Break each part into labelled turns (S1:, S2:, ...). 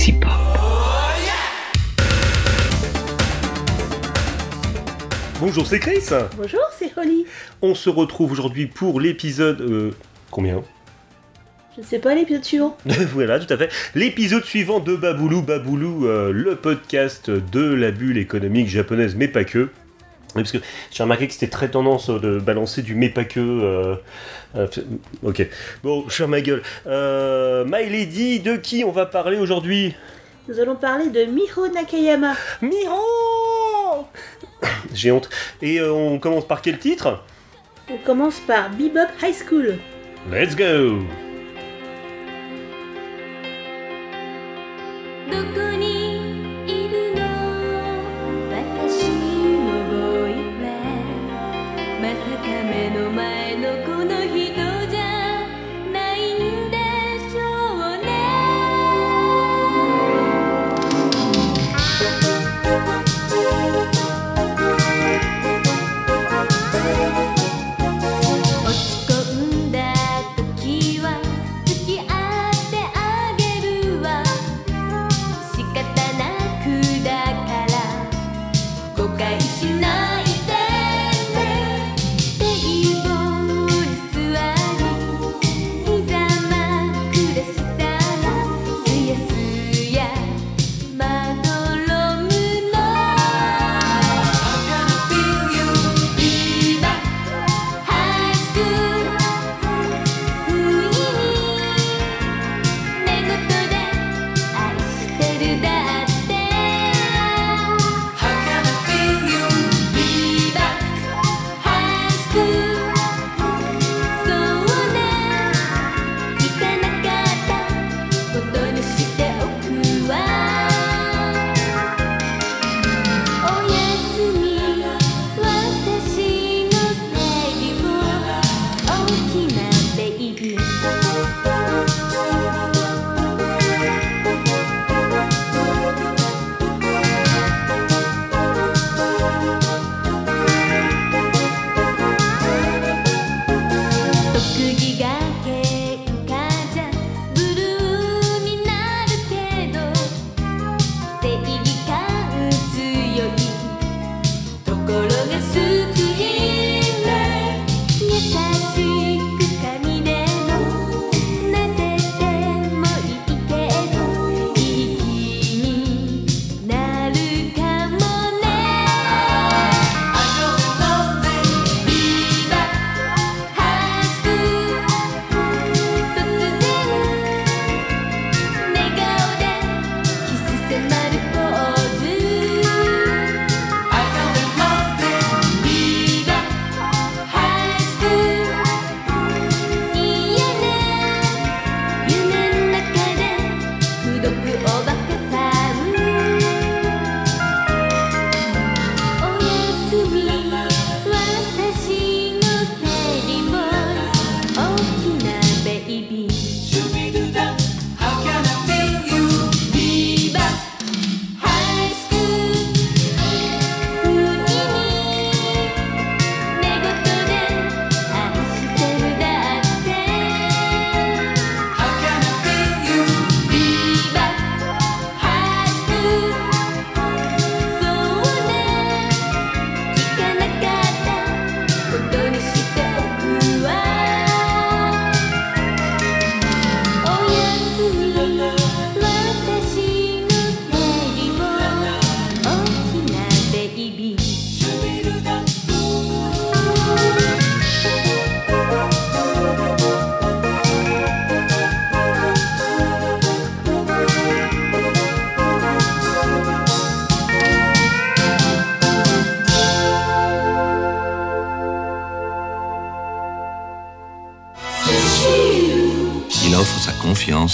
S1: Sexy Pop.
S2: Bonjour, c'est Chris.
S3: Bonjour, c'est Holly.
S2: On se retrouve aujourd'hui pour l'épisode. euh, combien?
S3: Je ne sais pas l'épisode suivant.
S2: Voilà, tout à fait. L'épisode suivant de Baboulou Baboulou, euh, le podcast de la bulle économique japonaise, mais pas que. Oui, Parce que j'ai remarqué que c'était très tendance euh, de balancer du mais pas que. euh, euh, ok. Bon, je ferme ma gueule. Euh, My Lady, de qui on va parler aujourd'hui?
S3: Nous allons parler de Miho Nakayama.
S2: Miro J'ai honte. Et euh, on commence par quel titre?
S3: On commence par Bebop High School.
S2: Let's go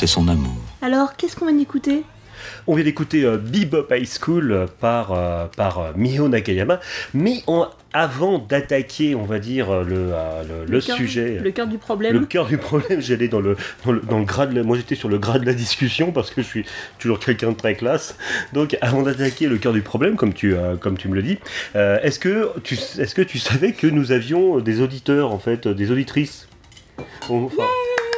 S1: son amour.
S3: Alors, qu'est-ce qu'on vient d'écouter?
S2: On vient d'écouter euh, Bebop High School euh, par, euh, par euh, Miho Nakayama, mais en- avant d'attaquer, on va dire, le, euh, le, le sujet,
S3: Le cœur du
S2: le
S3: problème.
S2: cœur du problème, j'allais dans le, dans le, dans le grade, de la- moi j'étais sur le grade de la discussion parce que je suis toujours quelqu'un de très classe. Donc avant d'attaquer le cœur du problème, comme tu, euh, comme tu me le dis, euh, est-ce que, tu, est-ce que tu savais que nous avions des auditeurs, en fait, des auditrices? Enfin,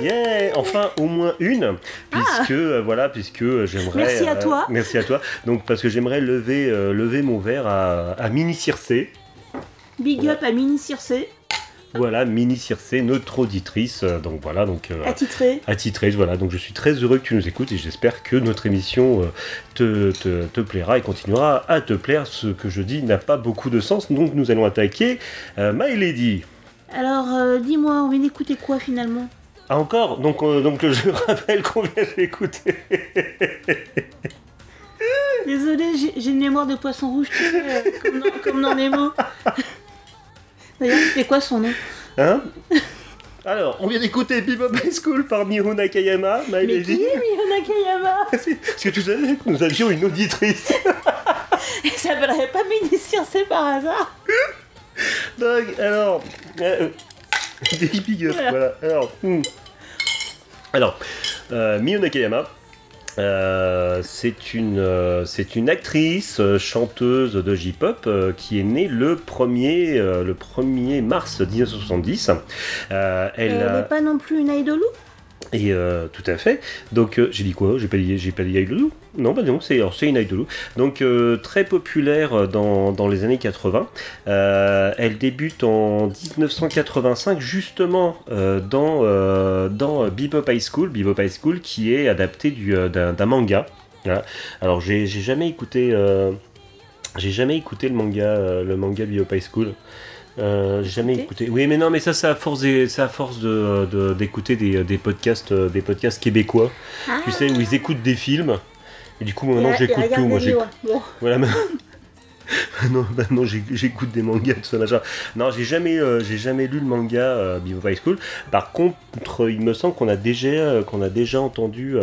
S4: Yeah, enfin au moins une, puisque euh, voilà, puisque j'aimerais.
S3: Ah. Merci à
S4: euh,
S3: toi.
S4: merci à toi. Donc parce que j'aimerais lever, euh, lever mon verre à, à Mini Circé.
S3: Big up à Mini Circe,
S4: Voilà, Mini Circé, notre auditrice. Donc voilà, donc. euh,
S3: attitré.
S4: attitré, voilà, donc je suis très heureux que tu nous écoutes et j'espère que notre émission euh, te, te- te plaira et continuera à te plaire. Ce que je dis n'a pas beaucoup de sens, donc nous allons attaquer euh, My Lady.
S3: Alors, dis-moi, on vient d'écouter quoi finalement?
S4: Ah encore Donc, euh, donc je rappelle qu'on vient d'écouter.
S3: Désolé, j'ai j'ai une mémoire de poisson rouge, tu sais, euh, comme, dans, comme dans Nemo. D'ailleurs, c'était quoi son nom?
S4: Hein? Alors, on vient d'écouter Bebop High School par Miho Nakayama, My
S3: Mais qui est Miho Nakayama?
S4: Est-ce que tu savais que nous avions une auditrice
S3: Elle s'appellerait pas Mini Circe par hasard
S4: Donc, alors. Euh, des big
S3: Voilà.
S4: Alors, hmm. alors euh, Nakayama. euh, c'est une, euh, c'est une actrice, euh, chanteuse de J-pop qui est née le 1er, euh, le 1er mars 1970. Euh, elle,
S3: n'est pas non plus une idolou?
S4: Et euh, tout à fait. Donc euh, j'ai dit quoi? J'ai pas dit j'ai pas dit idolou Non, bah non, c'est une idolou. Donc euh, très populaire dans, dans les années 80. Euh, elle débute en 1985 justement dans dans Bebop High School, High School qui est adapté du, d'un, manga. Voilà. Alors j'ai, jamais écouté j'ai jamais écouté le manga le manga Bebop High School. Euh, j'ai jamais écouté. Oui, mais non, mais ça, c'est à force, des- c'est à force de, de- d'écouter des, des podcasts, euh, des podcasts québécois.
S3: Ah,
S4: Tu sais, où ils écoutent des films. Et du coup, maintenant, j'écoute tout. Moi. Voilà, maintenant, j'ai- j'écoute des mangas, tout ça, machin. Non, j'ai jamais, euh, j'ai jamais lu le manga euh, Bebop High School. Par contre, il me semble qu'on a déjà, qu'on a déjà entendu.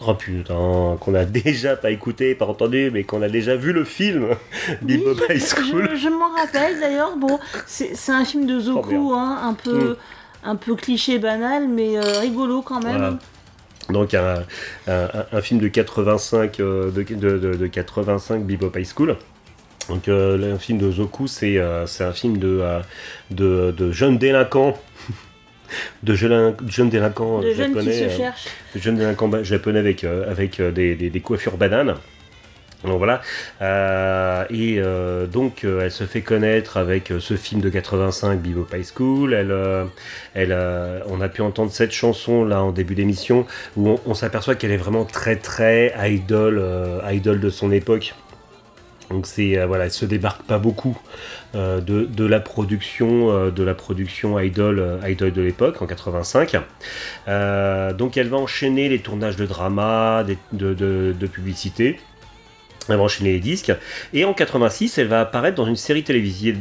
S4: Euh, Oh putain, qu'on a déjà pas écouté, pas entendu, mais qu'on a déjà vu le film Bebop
S3: Oui,
S4: High School.
S3: je- je m'en rappelle d'ailleurs. Bon, c'est un film de Zoku,
S4: Oh,
S3: hein, un peu, un peu cliché banal, mais euh, rigolo quand même.
S4: Voilà. Donc un, un- un film de 85 euh, de, de, de- de 85 Bebop High School. Donc euh, un film de Zoku, c'est euh, un film de, euh, de, de jeunes délinquants. De jeunes, délinquants
S3: De jeunes qui
S4: japonais,
S3: se
S4: euh, de jeunes délinquants japonais avec, euh, avec euh, des, des- des coiffures bananes. Donc voilà. Euh, et donc elle se fait connaître avec ce film de 85, Bebop High School. Elle, elle, on a pu entendre cette chanson là en début d'émission où on, on s'aperçoit qu'elle est vraiment très très idol, euh, idol de son époque. Donc c'est euh, voilà, elle se débarque pas beaucoup euh, de, la production euh, de la production idol idol de l'époque en 85. Euh, donc elle va enchaîner les tournages de drama, de, de, publicité. Elle va enchaîner les disques. Et en 86, elle va apparaître dans une série télévisée,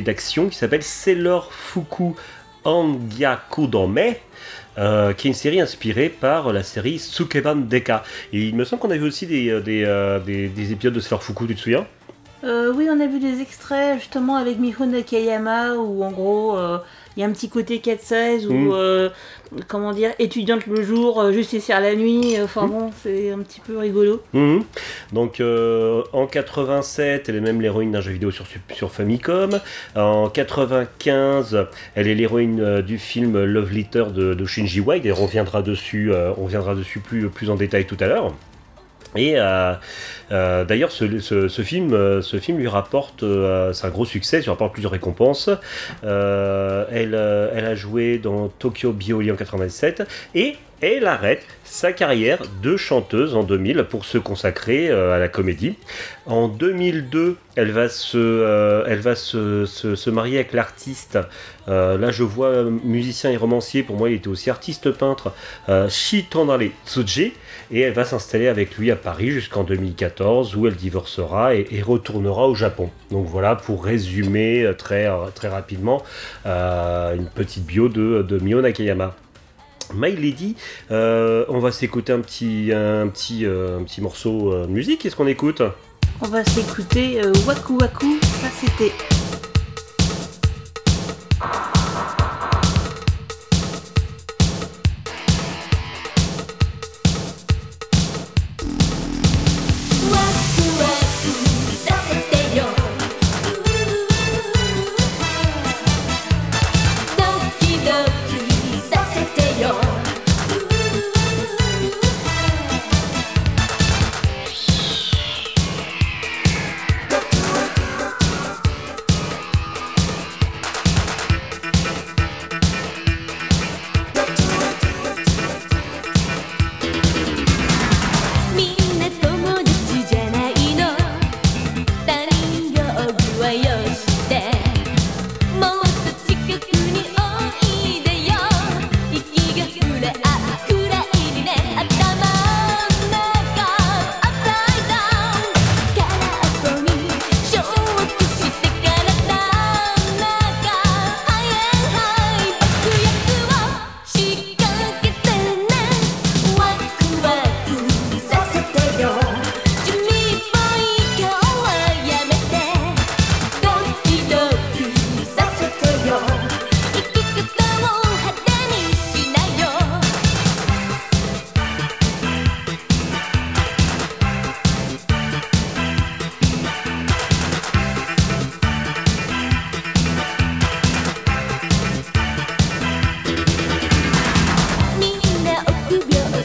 S4: d'action qui s'appelle Sailor Fuku Angyakudome. Euh, qui est une série inspirée par la série Sukeban Deka. Et il me semble qu'on a vu aussi des, euh, euh, des- des épisodes de Sailor Fuku, tu te
S3: Euh, oui, on a vu des extraits justement avec Miho Nakayama où en gros euh, il y a un petit côté 4-16 ou
S4: Mm.
S3: euh, comment dire étudiante le jour, justicière la nuit.
S4: Mm.
S3: Enfin bon, c'est un petit peu rigolo.
S4: Mhm. Donc en 87, elle est même l'héroïne d'un jeu vidéo sur, sur Famicom. En 95, elle est l'héroïne du film Love Letter de, de Shinji Wide et on reviendra dessus, on reviendra dessus plus, plus en détail tout à l'heure. Et euh, euh, d'ailleurs, euh, ce film lui rapporte, c'est un gros succès, il lui rapporte plusieurs récompenses. Elle, a joué dans Tokyo Bioli en 97 et elle arrête sa carrière de chanteuse en 2000 pour se consacrer euh, à la comédie. En 2002, elle va se, euh, se, marier avec l'artiste. euh, là, je vois musicien et romancier. Pour moi, il était aussi artiste peintre. Euh, Tsuji. Et elle va s'installer avec lui à Paris jusqu'en 2014, où elle divorcera et, et retournera au Japon. Donc voilà pour résumer très, rapidement une petite bio de, de Mio Nakayama. My Lady, euh, on va s'écouter un petit, euh, morceau euh, de musique. Qu'est-ce qu'on écoute?
S3: On va s'écouter euh, Waku Waku, ça c'était.「
S4: to be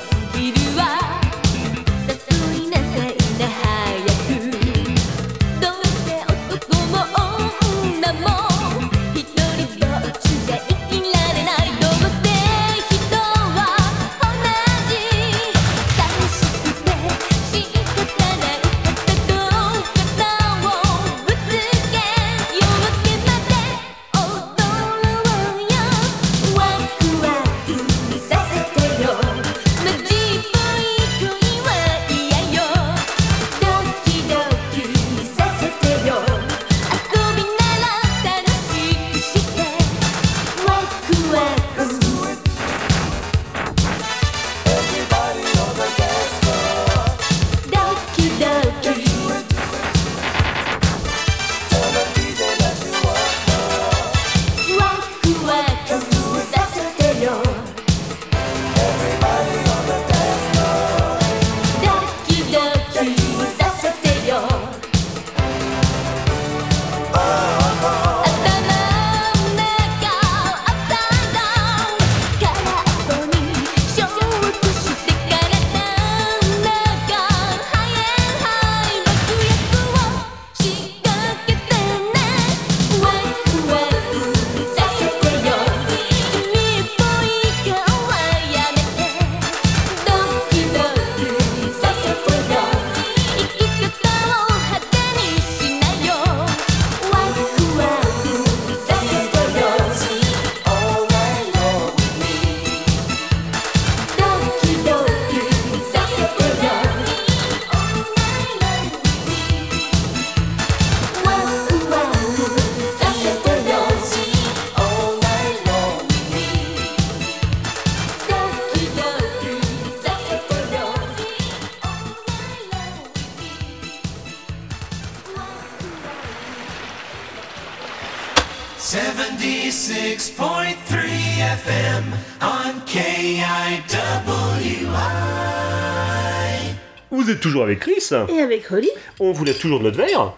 S4: toujours avec Chris
S3: Et avec Holly,
S4: On vous lève toujours notre verre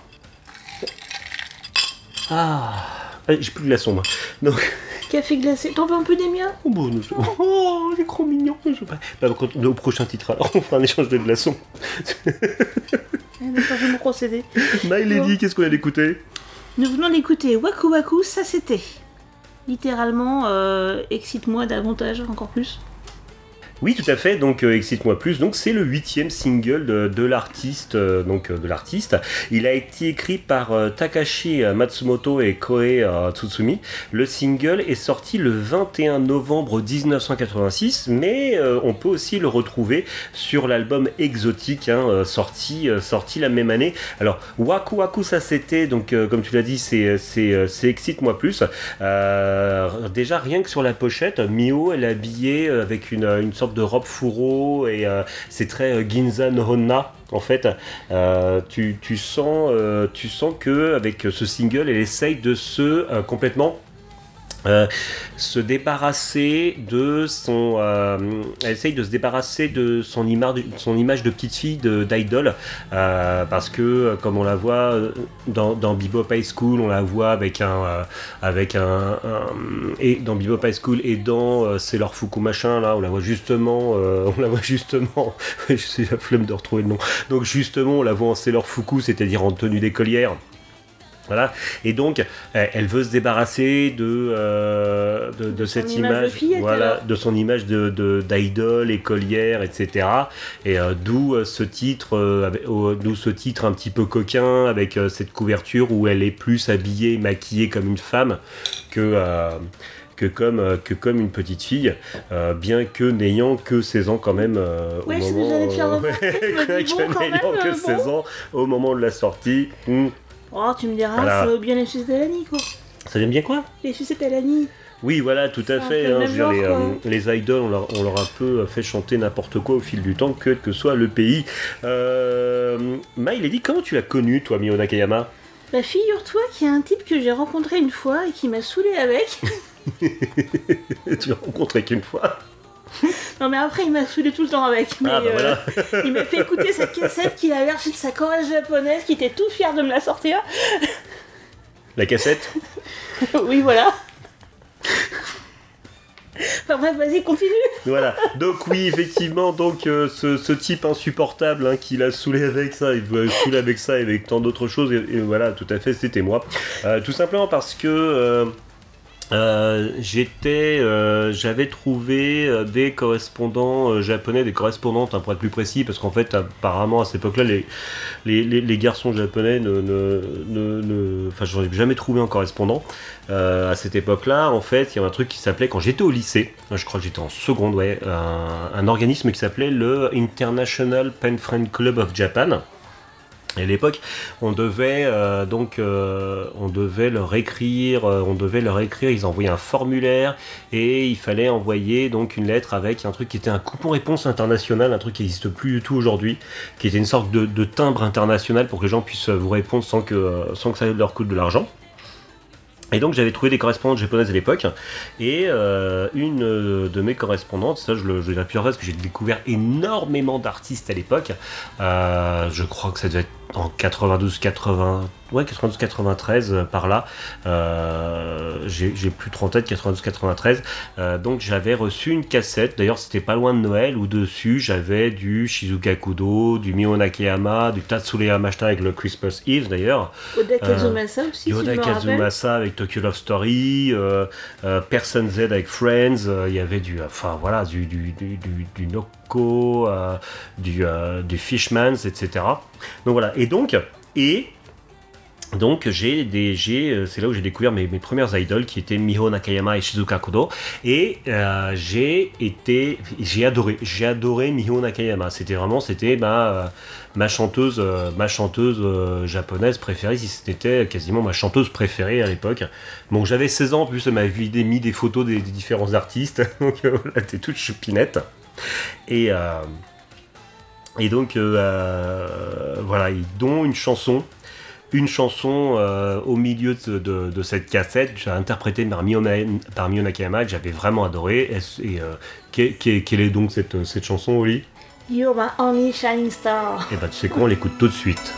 S4: Ah J'ai plus de glaçons moi. Donc,
S3: café glacé. T'en veux un peu des miens
S4: oh, bon, nous- oh, il est trop mignon. Je sais pas. Bah, quand- au prochain titre, alors on fera un échange de glaçons.
S3: Ah, D'accord, je vais me procéder.
S4: My Lady, qu'est-ce qu'on a d'écouter?
S3: Nous venons d'écouter Waku Waku, ça c'était. Littéralement, euh, excite-moi davantage, encore plus.
S4: Oui, tout à fait. Donc, euh, excite-moi plus. Donc, c'est le huitième single de, l'artiste. euh, donc, euh, de l'artiste. Il a été écrit par Takashi Matsumoto et euh, Tsutsumi. Le single est sorti le 21 novembre 1986, mais on peut aussi le retrouver sur l'album Exotique, hein, sorti, sorti la même année. Alors, Waku Waku, ça c'était, donc comme tu l'as dit, c'est c'est, c'est Excite-moi plus. Déjà, rien que sur la pochette, Mio, elle est habillée avec une, une sorte de robe fourreau et euh, c'est très euh, Ginza no Honna. En fait, Euh, tu, sens, tu sens que avec ce single, elle essaye de se complètement euh, se débarrasser de son euh, elle essaye de se débarrasser de son image son image de petite fille de- d'idol euh, parce que comme on la voit dans, dans Bebop High School on la voit avec un avec un, et dans Bebop High School et dans euh, Sailor Fuku machin là on la voit justement on la voit justement je sais la flemme de retrouver le nom. Donc justement on la voit en Sailor Fuku c'est-à-dire en tenue d'écolière voilà. Et donc, elle elle veut se débarrasser de, euh, de, cette
S3: image de
S4: image, voilà, de son image de d'idole, écolière, etc. Et euh, d'où euh, ce titre, euh, d'où ce titre un petit peu coquin avec euh, cette couverture où elle est plus habillée, maquillée comme une femme que euh, que comme, euh, que comme une petite fille, euh, bien que n'ayant que 16 ans quand même euh,
S3: Ouais,
S4: au moment,
S3: que
S4: euh,
S3: bon,
S4: n'ayant que
S3: euh,
S4: 16
S3: bon.
S4: ans au moment de la sortie. hmm.
S3: Oh, tu me diras,
S4: Voilà.
S3: ça vaut bien les sucettes à l'année, quoi.
S4: Ça vient bien quoi
S3: Les sucettes à l'année.
S4: Oui, voilà, tout à
S3: un
S4: fait.
S3: peu
S4: hein,
S3: même
S4: je veux dire, les,
S3: genre,
S4: euh, les idoles, on leur, on leur a un peu fait chanter n'importe quoi au fil du temps, quel que soit le pays. Euh, a dit, comment tu l'as connu, toi, Mio Nakayama
S3: Bah, figure-toi qu'il y a un type que j'ai rencontré une fois et qui m'a saoulé avec.
S4: Tu l'as rencontré qu'une fois?
S3: non, mais après, il m'a saoulé tout le temps avec. Mais,
S4: ah, bah
S3: euh,
S4: voilà.
S3: il m'a fait écouter cette cassette qu'il avait reçue de sa chorale japonaise, qui était tout fier de me la sortir.
S4: La cassette.
S3: oui, voilà. Enfin bref, vas-y, continue.
S4: Voilà. Donc oui, effectivement, donc euh, ce, ce type insupportable hein, qui l'a saoulé avec ça, il veut saoulé avec ça et avec tant d'autres choses. Et, et voilà, tout à fait, c'était moi. Euh, tout simplement parce que euh, j'étais, euh, j'avais trouvé euh, des correspondants japonais, des correspondantes, hein, pour être plus précis, parce qu'en fait, apparemment à cette époque-là, les, les, les- garçons japonais ne, ne, ne, ne- enfin, j'en ai jamais trouvé un correspondant. À cette époque-là, en fait, il y avait un truc qui s'appelait, quand j'étais au lycée, je crois que j'étais en seconde, ouais, un organisme qui s'appelait le International Pen Friend Club of Japan. Et à l'époque, on devait euh, donc, euh, on devait leur écrire, euh, on devait leur écrire. Ils envoyaient un formulaire et il fallait envoyer donc une lettre avec un truc qui était un coupon-réponse international, un truc qui n'existe plus du tout aujourd'hui, qui était une sorte de, timbre international pour que les gens puissent vous répondre sans que, sans que ça leur coûte de l'argent. Et donc j'avais trouvé des correspondantes japonaises à l'époque, et une de mes correspondantes, ça je le, je le plusieurs fois parce que j'ai découvert énormément d'artistes à l'époque, je crois que ça devait être en 92, 80, ouais 92, 93 euh, par là, Euh, j'ai plus trop en tête, 92, 93, Euh, donc j'avais reçu une cassette, d'ailleurs c'était pas loin de Noël, où dessus j'avais du Shizuka Kudo, du Mio Nakayama, du Tatsuya Mashita avec le Christmas Eve d'ailleurs,
S3: Oda Kazumasa aussi, si me rappelle.
S4: Kazumasa avec Tokyo Love Story, Person Z avec Friends, il y avait du, enfin voilà, du, du, du, du, du Noko, euh, du, euh, du Fishmans, etc. Donc voilà, et donc, et donc j'ai des, euh, c'est là où j'ai découvert mes, mes premières idoles qui étaient Miho Nakayama et Shizuka Kodo, et j'ai été, j'ai adoré, j'ai adoré Miho Nakayama. C'était vraiment, c'était ma, ma chanteuse, ma chanteuse japonaise préférée, si c'était quasiment ma chanteuse préférée à l'époque. Bon, j'avais 16 ans, en plus elle m'avait mis des photos des, différents artistes, donc voilà, était toute choupinette. Et, euh, et donc, euh, euh, voilà, ils dont une chanson
S2: une chanson au milieu de, cette cassette, interprétée par Mio, par que j'avais vraiment adoré. Et, quelle, est donc cette, cette chanson, Oli?
S4: You're my only shining star.
S2: Et bah, tu sais quoi, on l'écoute tout de suite.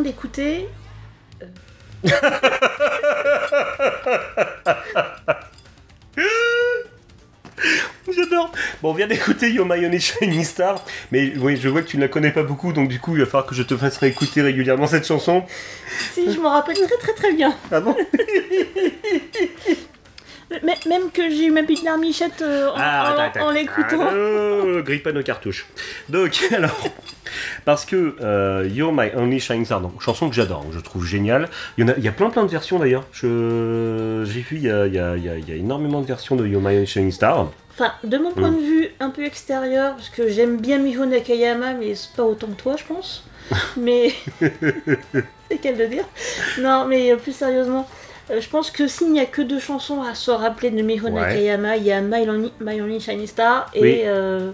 S4: d'écouter.
S2: J'adore.
S4: Bon, on vient d'écouter Yo My Shining Star, mais oui, je vois que tu ne la connais pas beaucoup, donc du coup, il va falloir que je te fasse réécouter régulièrement cette chanson.
S3: Si, je m'en rappelle très très très bien.
S4: Ah bon
S3: Même que j'ai eu ma petite larmichette euh, en,
S4: ah,
S3: l'écoutant.
S4: Grippe à nos cartouches. Donc, alors parce que euh, You're My Only Shining Star, donc chanson que j'adore, que je trouve géniale. Il y, en a, il y a plein plein de versions d'ailleurs. J'ai vu, il y a, il y a- il y a- il y a énormément de versions de You're My Only Shining Star.
S3: Enfin, de mon point
S4: Mm.
S3: de vue un peu extérieur, parce que j'aime bien Miho Nakayama, mais c'est pas autant que toi, je pense. Mais. c'est qu'elle de dire? Non, mais euh, plus sérieusement, euh, je pense que s'il n'y a que deux chansons à se rappeler de Miho
S4: Ouais.
S3: Nakayama, il y a My Only, My Only Shining Star et.
S4: Oui.
S3: Euh,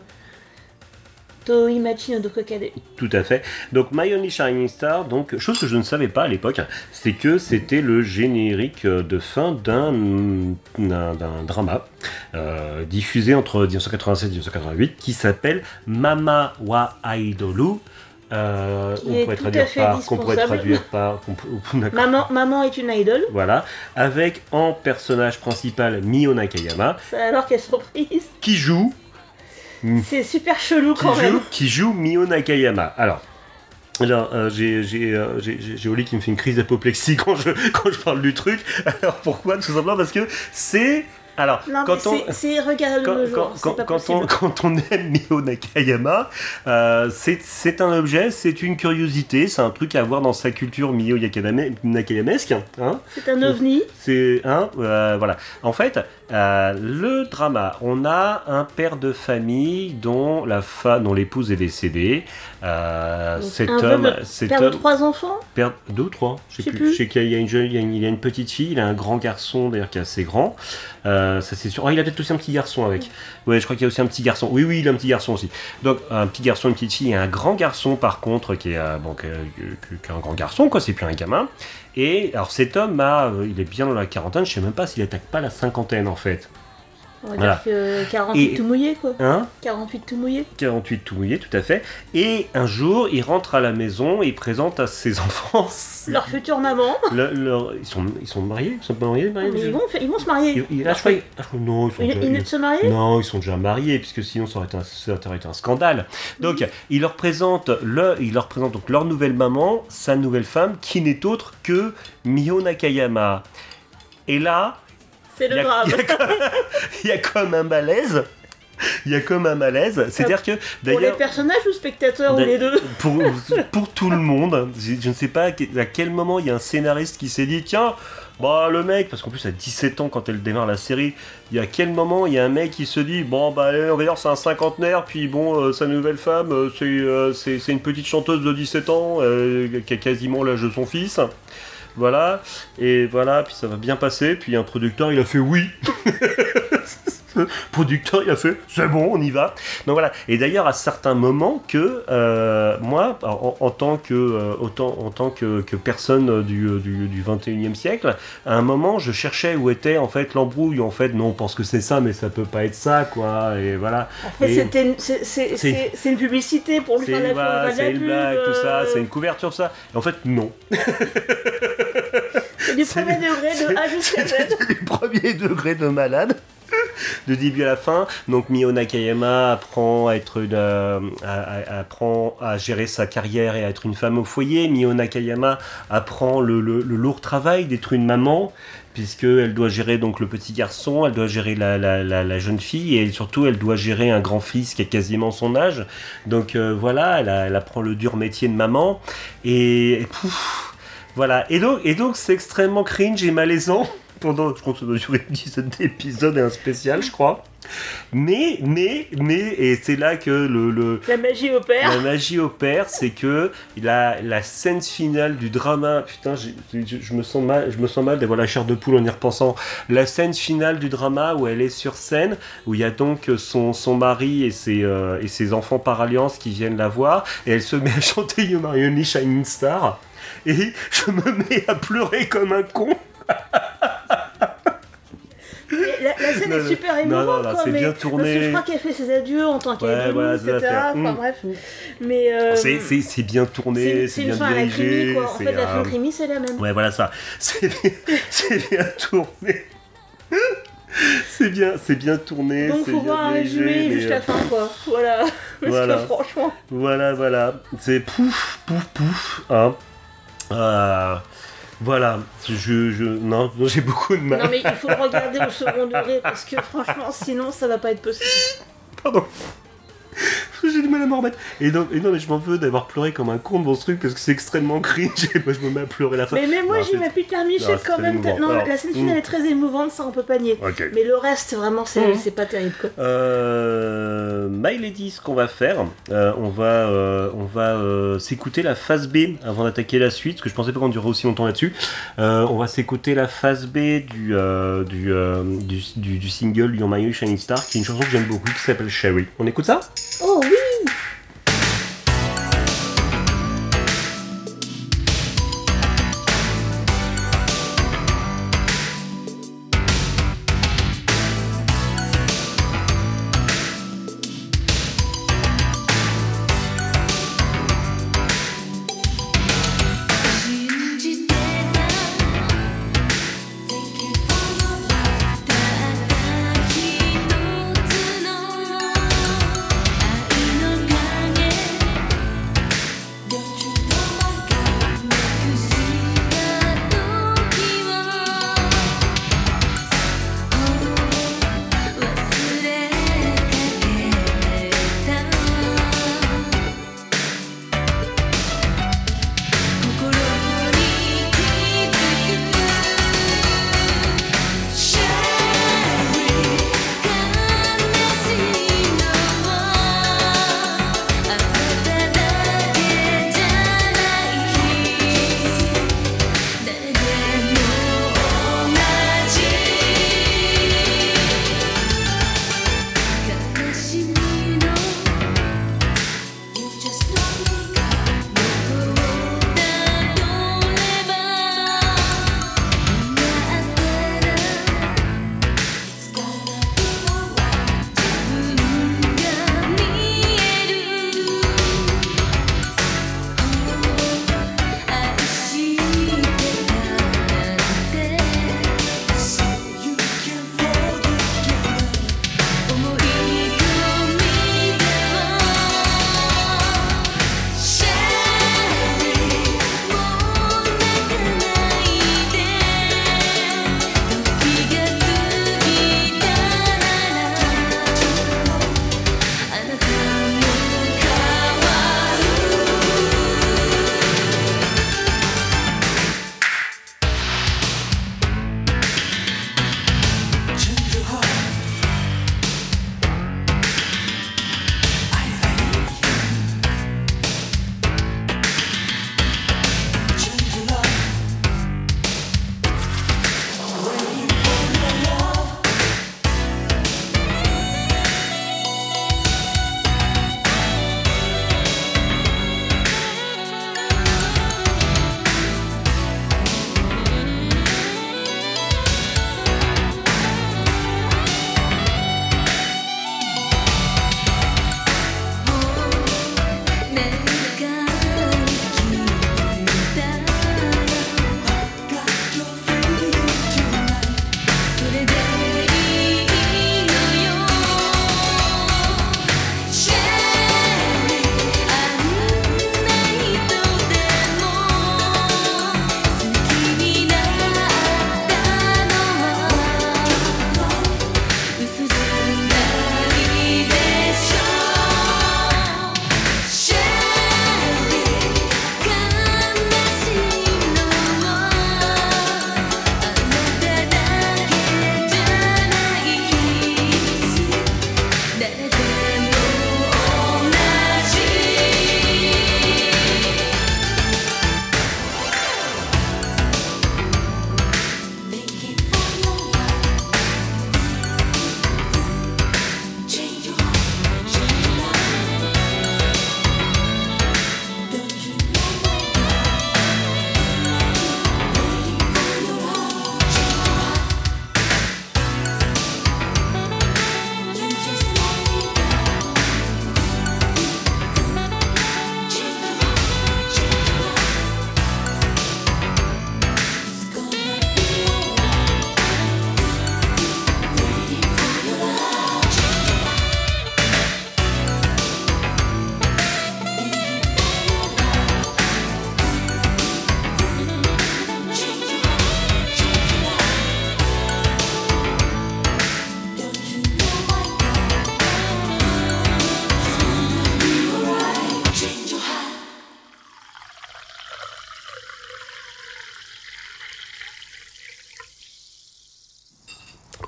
S3: Toimachi no Dokokade.
S4: Tout à fait. Donc My Only Shining Star, donc chose que je ne savais pas à l'époque, c'est que c'était le générique de fin d'un drama euh, diffusé entre 1987 et 1988 qui s'appelle Mama wa Idolu. Euh, on pourrait traduire par, pourrait traduire.
S3: Maman, maman est une idole.
S4: voilà, avec en personnage principal Mio Nakayama
S3: Alors quelle surprise
S4: qui joue
S3: C'est super chelou
S4: qui
S3: quand même.
S4: qui joue Mio Nakayama. Alors, alors euh, j'ai euh, j'ai Oli qui me fait une crise d'apoplexie quand je, quand je parle du truc. Alors pourquoi? Tout simplement parce que c'est... Alors,
S3: Non,
S4: quand on...
S3: c'est-
S4: Quand, quand-
S3: jour,
S4: on, quand on aime Mio Nakayama, euh, c'est un objet, c'est une curiosité, c'est un truc à voir dans sa culture Mio Nakayamesque. Hein
S3: C'est un ovni.
S4: c'est un voilà. En fait, euh, le drama, on a un père de famille dont la fa, dont l'épouse est décédée. Euh,
S3: Donc,
S4: cet homme, cet homme,
S3: trois enfants
S4: père deux ou trois, je sais
S3: Je sais
S4: plus.
S3: plus.
S4: Je sais qu'il y a une jeune, il y a une, il y a une petite fille, il a un grand garçon d'ailleurs qui est assez grand. Euh, ça c'est sûr. Oh, il a peut-être aussi un petit garçon avec. Ouais, je crois qu'il y a aussi un petit garçon. Oui, oui, il a un petit garçon aussi. Donc un petit garçon, une petite fille et un grand garçon par contre qui est euh, bon, qui est- qui est un grand garçon quoi. C'est plus un gamin. Et alors cet homme a, il est bien dans la quarantaine. Je sais même pas s'il attaque pas la cinquantaine en fait.
S3: On va
S4: Voilà.
S3: dire que 48
S4: Et-
S3: tout mouillé quoi.
S4: Hein
S3: 48 tout mouillé.
S4: 48 tout mouillé, tout à fait. Et un jour, il rentre à la maison et il présente à ses enfants.
S3: Leur future maman.
S4: le- leur- ils, sont, ils sont mariés Ils sont pas mariés, mariés
S3: ils, vont, ils vont se marier.
S4: Ils- ils- ah, je crois- ah, non, ils sont
S3: Ils,
S4: déjà,
S3: ils se marier
S4: non, ils sont déjà mariés, puisque sinon ça aurait été un, ça aurait été un scandale. Donc, il leur présente, le, il leur présente donc leur nouvelle maman, sa nouvelle femme, qui n'est autre que Mio Nakayama. Et là,
S3: C'est le drame.
S4: il y a comme- il y a comme un malaise. Il y a comme un malaise. C'est-à-dire que,
S3: Pour les
S4: d'ailleurs,
S3: personnages ou spectateurs ou les deux
S4: pour, pour tout le monde, je, je ne sais pas à quel moment il y a un scénariste qui s'est dit tiens, bah le mec, parce qu'en plus à 17 ans quand elle démarre la série, il y a quel moment il y a un mec qui se dit bon bah allez, on va dire c'est un cinquantenaire, puis bon euh, sa nouvelle femme euh, c'est euh, c'est une petite chanteuse de 17 ans qui a quasiment l'âge de son fils. Voilà, et voilà, puis ça va bien passer, puis un producteur il a fait oui. producteur il a fait c'est bon on y va. Donc voilà. Et d'ailleurs à certains moments que euh, moi en, en tant que euh, autant en tant que, que personne du, euh, du, du 21e siècle à un moment je cherchais où était en fait l'embrouille en fait. Non on pense que c'est ça mais ça peut pas être ça quoi. Et voilà.
S3: En fait, c'est- une publicité pour lui
S4: c'est
S3: faire la, la
S4: c'est une blague tout ça c'est une couverture ça. Et en fait non.
S3: C'est du premier degré de A jusqu'à Z.
S4: du premier degré de malade. De début à la fin, donc Mio Nakayama apprend à être une, euh, apprend à gérer sa carrière et à être une femme au foyer. Mio Nakayama apprend le, lourd travail d'être une maman, puisqu'elle doit gérer donc le petit garçon, elle doit gérer la, la- jeune fille et surtout elle doit gérer un grand fils qui a quasiment son âge. Donc euh, voilà, elle, apprend le dur métier de maman et, et pouf, voilà. Et donc, et donc c'est extrêmement cringe et malaisant pendant, je crois que ça doit durer une dizaine d'épisodes et un spécial, je crois. Mais, mais, mais, et c'est là que le, le-
S3: La magie opère.
S4: la magie opère, c'est que la, la scène finale du drama, putain, je, je me sens mal, je me sens mal d'avoir la chair de poule en y repensant. La scène finale du drama où elle est sur scène, où il y a donc son, son mari et ses, euh, et ses enfants par alliance qui viennent la voir, et elle se met à chanter You Me Shining Star, et je me mets à pleurer comme un con.
S3: La, la scène
S4: Non,
S3: est super émouvante,
S4: non, c'est bien
S3: Parce que
S4: tourné.
S3: je crois qu'elle fait ses adieux en tant
S4: Ouais,
S3: qu'elle
S4: c'est
S3: etc. Enfin
S4: Mm.
S3: bref. Mais. euh,
S4: C'est- C'est c'est bien tourné,
S3: c'est une
S4: bien
S3: fin à la
S4: dirigé.
S3: crimi, quoi. En fait, la fin
S4: euh,
S3: crimi, c'est la même.
S4: Ouais, voilà ça. C'est bien, bien tourné. C'est bien, c'est bien tourné.
S3: Donc faut
S4: bien
S3: voir un
S4: dirigé,
S3: résumé jusqu'à la
S4: euh,
S3: fin quoi. Voilà. Parce
S4: Voilà.
S3: que franchement.
S4: Voilà, voilà. C'est pouf, pouf, pouf. Hein. Ah, voilà. Je, je, non, non, j'ai beaucoup de mal.
S3: Non mais il faut le regarder au second degré parce que franchement sinon ça va pas être possible.
S4: Pardon. J'ai du mal à m'en remettre. Et non, et non, mais je m'en veux d'avoir pleuré comme un con devant ce truc parce que c'est extrêmement cringe et moi je me mets à pleurer la fin.
S3: Mais, mais moi Peter
S4: Non,
S3: Michel
S4: c'est
S3: quand même.
S4: émouvant.
S3: Non,
S4: Alors,
S3: la scène finale
S4: mm.
S3: est très émouvante, ça on peut pas nier. Mais le reste vraiment c'est
S4: Mhm.
S3: c'est pas terrible quoi.
S4: Euh, My Lady, ce qu'on va faire, euh, on va, euh, on va euh, s'écouter la phase B avant d'attaquer la suite, parce que je pensais pas qu'on durerait aussi longtemps là-dessus. Euh, on va s'écouter la phase B du, euh, du, euh, du, du- du single You're My Shining Star, qui est une chanson que j'aime beaucoup, qui s'appelle Sherry. On écoute ça?
S3: Oh oui「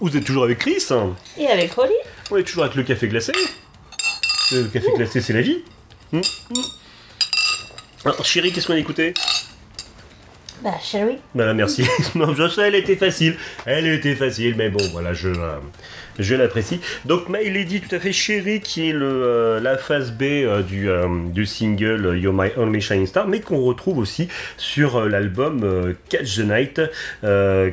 S4: Vous êtes toujours avec Chris hein
S3: Et avec Rolly
S4: On est toujours avec le café glacé. Le café glacé, c'est la vie. Hmm, hmm. Alors, chérie, qu'est-ce qu'on a écouté?
S3: Bah, chérie.
S4: Bah, merci. je sais, elle était facile. Elle était facile, mais bon, voilà, je, euh, je l'apprécie. Donc, My Lady, tout à fait chérie, qui est le, euh, la phase B euh, du, du single You're My Only Shining Star, mais qu'on retrouve aussi sur l'album Catch the Night,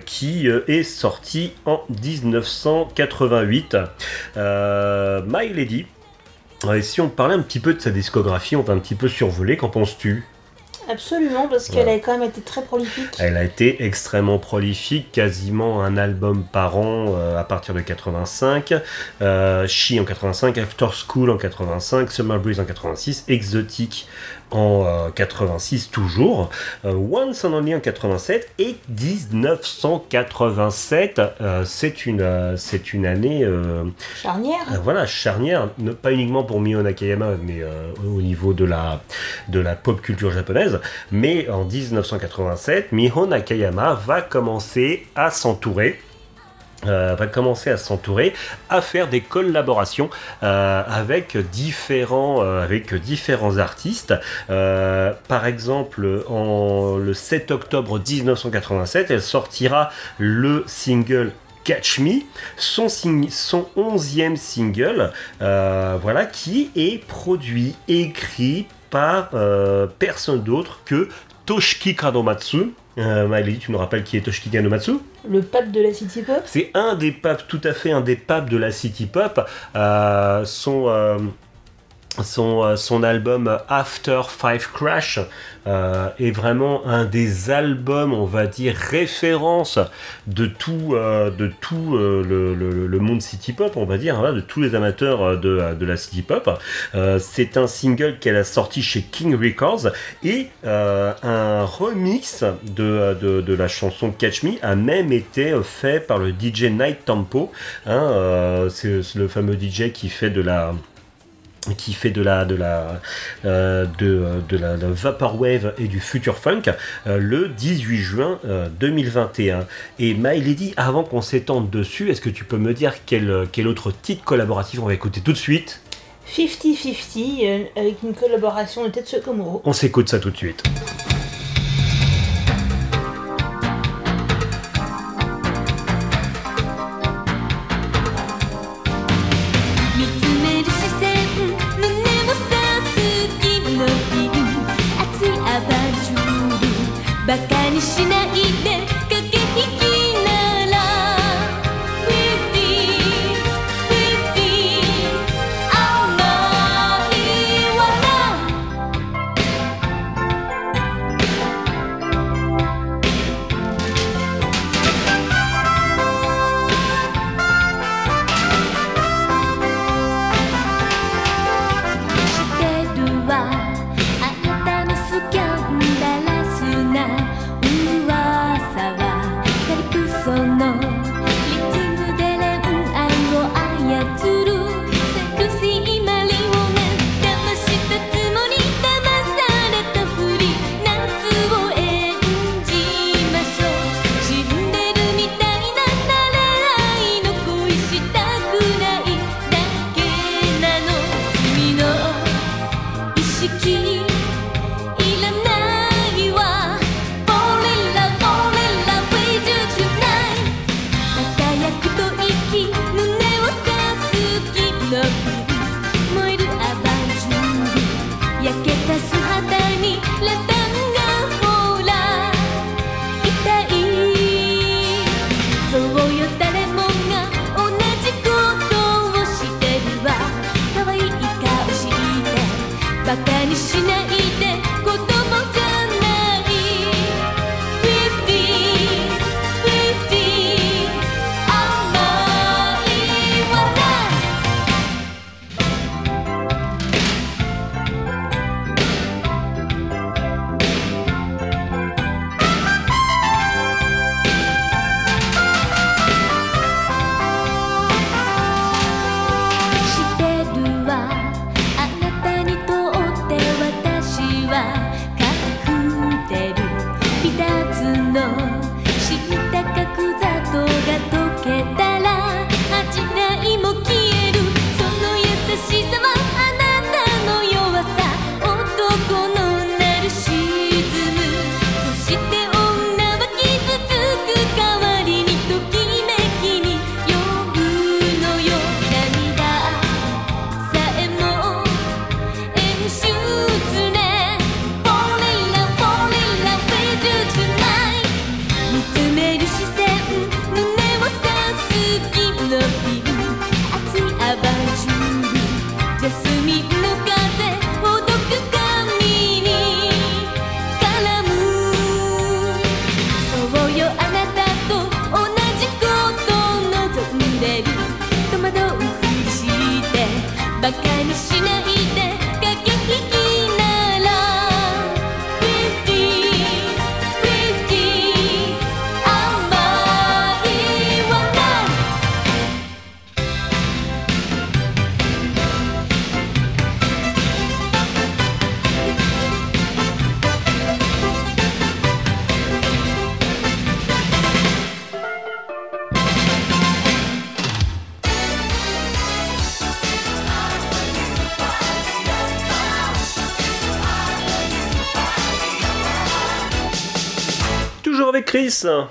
S4: qui est sorti en 1988. Euh, My Lady. Si on parlait un petit peu de sa discographie, on va un petit peu survoler, qu'en penses-tu?
S3: Absolument, parce qu'elle a quand même été très prolifique.
S4: Elle a été extrêmement prolifique, quasiment un album par an euh, à partir de 85, euh, She en 85, After School en 85, Summer Breeze en 86, Exotic en euh, 86 toujours, euh, Once and Only en 87 et 1987. euh, c'est une, euh, c'est une année euh,
S3: Charnière.
S4: euh, voilà, charnière, pas uniquement pour Mio Nakayama, mais euh, au niveau de la, de la pop culture japonaise. Mais en 1987, Miho Nakayama va commencer à s'entourer. Euh, va commencer à s'entourer, à faire des collaborations euh, avec différents euh, avec différents artistes. Par exemple, en le 7 octobre 1987, elle sortira le single Catch Me, son, son 11e single, voilà, qui est produit, écrit par personne d'autre que Toshiki Kanomatsu. Euh, tu nous rappelles qui est Toshiki Kanomatsu
S3: Le pape de la city pop.
S4: c'est un des papes, tout à fait un des papes de la city pop. Euh, son, euh, son, euh, son album After Five Crash euh, est vraiment un des albums, on va dire, référence de tout, euh, le, monde city pop, on va dire, hein, de tous les amateurs de, la city pop. C'est un single qu'elle a sorti chez King Records et un remix de, la chanson Catch Me a même été fait par le DJ Night Tempo. hein, c'est le fameux DJ qui fait de la qui fait de la de la euh, de, de la, de vaporwave et du future funk euh, le 18 juin euh, 2021 et My Lady avant qu'on s'étende dessus est-ce que tu peux me dire quel, quel autre titre collaboratif on va écouter tout de suite?
S3: 50-50 euh, avec une collaboration de Tetsuo Komuro.
S4: on s'écoute ça tout de suite「
S5: にしない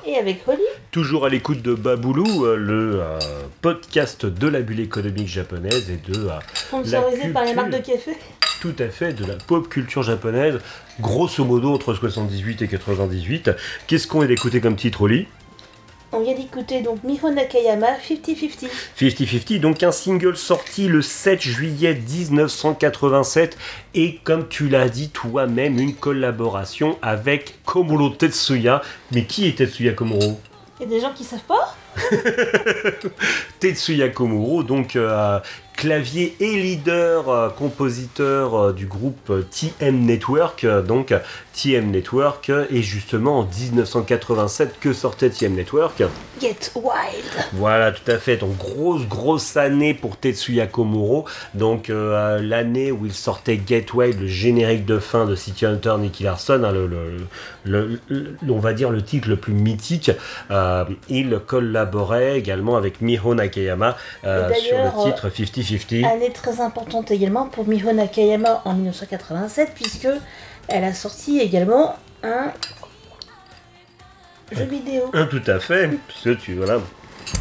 S3: Et avec Holly
S4: toujours à l'écoute de Baboulou, euh, le euh, podcast de la bulle économique japonaise et de euh,
S3: Sponsorisé
S4: La
S3: par les marques de café.
S4: tout à fait de la pop culture japonaise, grosso modo entre 78 et 98. Qu'est-ce qu'on vient d'écouter comme titre, Oli?
S3: On vient d'écouter donc Miho Nakayama 50-50.
S4: 50-50, donc un single sorti le 7 juillet 1987 et comme tu l'as dit toi-même, une collaboration avec Komuro Tetsuya. Mais qui est Tetsuya Komuro
S3: Il y a des gens qui savent pas?
S4: Tetsuya Komuro, donc euh, clavier et leader, euh, compositeur euh, du groupe euh, TM Network. donc TM Network, et justement en 1987, que sortait TM Network?
S3: Get Wild.
S4: Voilà, tout à fait. Donc, grosse, grosse année pour Tetsuya Komuro. Donc, euh, l'année où il sortait Gateway, le générique de fin de City Hunter Nicky Larson, hein, le, le- le- le- on va dire le titre le plus mythique. Il collaborait également avec Miho Nakayama sur le titre 50-50.
S3: Année très importante également pour Miho Nakayama en 1987, puisque elle a sorti également un jeu vidéo.
S4: Ah, Tout à fait, parce que tu voilà.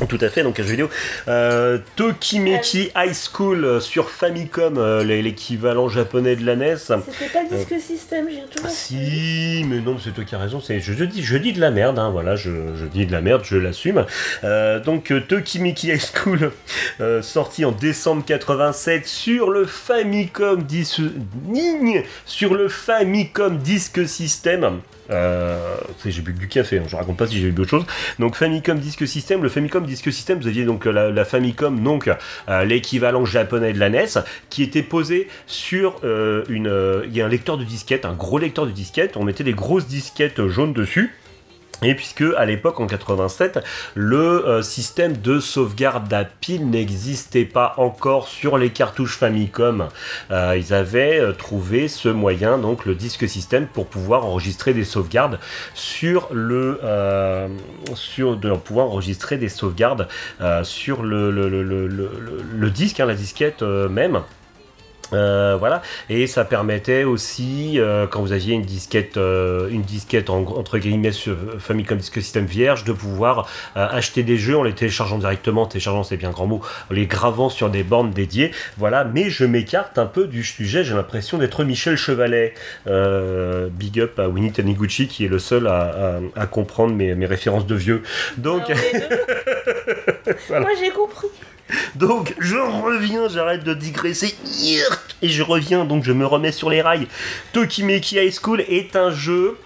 S4: Tout à fait, donc un jeu vidéo. Euh, Tokimeki High School euh, sur Famicom, euh, l'équivalent japonais de la NES.
S3: C'était pas Disque System, j'ai toujours.
S4: Ah, Si, mais non, c'est toi qui as raison. C'est, je, je dis, je dis de la merde, hein, voilà, je, je dis de la merde, je l'assume. Euh, donc, euh, Tokimeki High School, euh, sorti en décembre 87 sur le Famicom Dis- Nigne, sur le Famicom Disk System. Euh, j'ai bu du café, hein, je raconte pas si j'ai bu autre chose. Donc Famicom Disk System, le Famicom Disk System, vous aviez donc la, la Famicom, donc euh, l'équivalent japonais de la NES, qui était posé sur euh, une, euh, il y a un lecteur de disquette, un gros lecteur de disquette. On mettait des grosses disquettes jaunes dessus. Et puisque à l'époque en 87, le euh, système de sauvegarde à pile n'existait pas encore sur les cartouches Famicom, euh, ils avaient euh, trouvé ce moyen, donc le disque système, pour pouvoir enregistrer des sauvegardes sur le, sur de pouvoir enregistrer des sauvegardes sur le, le, le, le, disque, hein, la disquette même. Euh, voilà, et ça permettait aussi, euh, quand vous aviez une disquette, euh, une disquette en- entre guillemets sur Famicom Disk System vierge, de pouvoir acheter des jeux en les téléchargeant directement, téléchargeant c'est bien grand mot, en les gravant sur des bornes dédiées. Voilà, mais je m'écarte un peu du sujet, j'ai l'impression d'être Michel Chevalet. Big up à Winnie Taniguchi qui est le seul à, à- à comprendre mes, mes références de vieux. Donc. Voilà.
S3: Moi j'ai compris.
S4: Donc je reviens, j'arrête de digresser et je reviens donc je me remets sur les rails. Tokimeki High School est un jeu,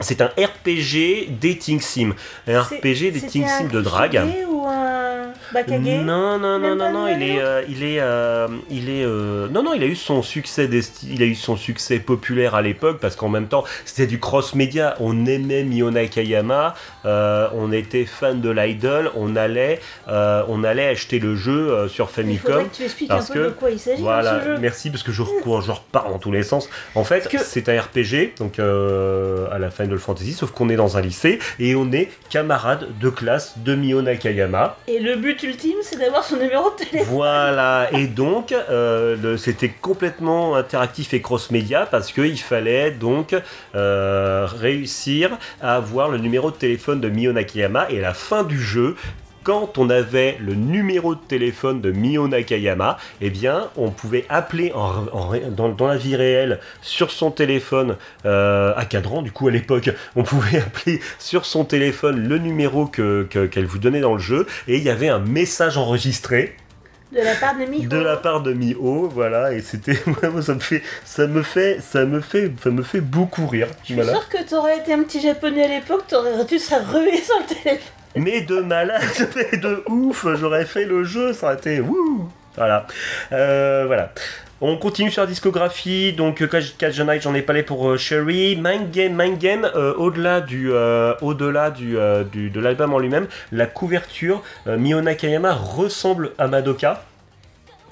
S4: c'est un RPG dating sim, un RPG dating sim de drague.
S3: Ou un Bakage
S4: Non, non, non, non, non, il est, euh, il est, euh, il est, euh, non, non, il a eu son succès, il a eu son succès populaire à l'époque parce qu'en même temps, c'était du cross-média. On aimait Mio Nakayama, euh, on était fan de l'idol, on allait, on allait acheter le jeu sur
S3: Il
S4: Famicom.
S3: que tu expliques
S4: parce
S3: un peu
S4: que-
S3: de quoi il s'agit dans
S4: Voilà,
S3: ce jeu.
S4: merci parce que je recours, je repars dans tous les sens. En fait,
S3: que-
S4: c'est un RPG, donc à la Final Fantasy, sauf qu'on est dans un lycée et on est camarade de classe de Mio Nakayama.
S3: Et le but ultime, c'est d'avoir son numéro de téléphone.
S4: Voilà, et donc euh, c'était complètement interactif et cross-média parce qu'il fallait donc euh, réussir à avoir le numéro de téléphone de Mio Nakayama et à la fin du jeu. Quand on avait le numéro de téléphone de Mio Nakayama, eh bien, on pouvait appeler en- en ré- dans, dans la vie réelle sur son téléphone euh, à cadran. Du coup, à l'époque, on pouvait appeler sur son téléphone le numéro que- que- qu'elle vous donnait dans le jeu, et il y avait un message enregistré
S3: De la part de Miho.
S4: de la part de Miho, voilà, et c'était vraiment ça me fait ça me fait ça me fait ça me fait beaucoup rire,
S3: Je suis
S4: voilà.
S3: sûre que t'aurais été un petit japonais à l'époque, t'aurais, tu serais rué sur le téléphone.
S4: Mais de malade, mais de ouf, j'aurais fait le jeu, ça aurait été wouh. Voilà. Euh, voilà. On continue sur la discographie, donc euh, Catch the Night, j'en ai parlé pour euh, Sherry. Mind Game, Game, euh, au-delà du, euh, du, euh, du- de l'album en lui-même, la couverture, euh, Mio Nakayama ressemble à Madoka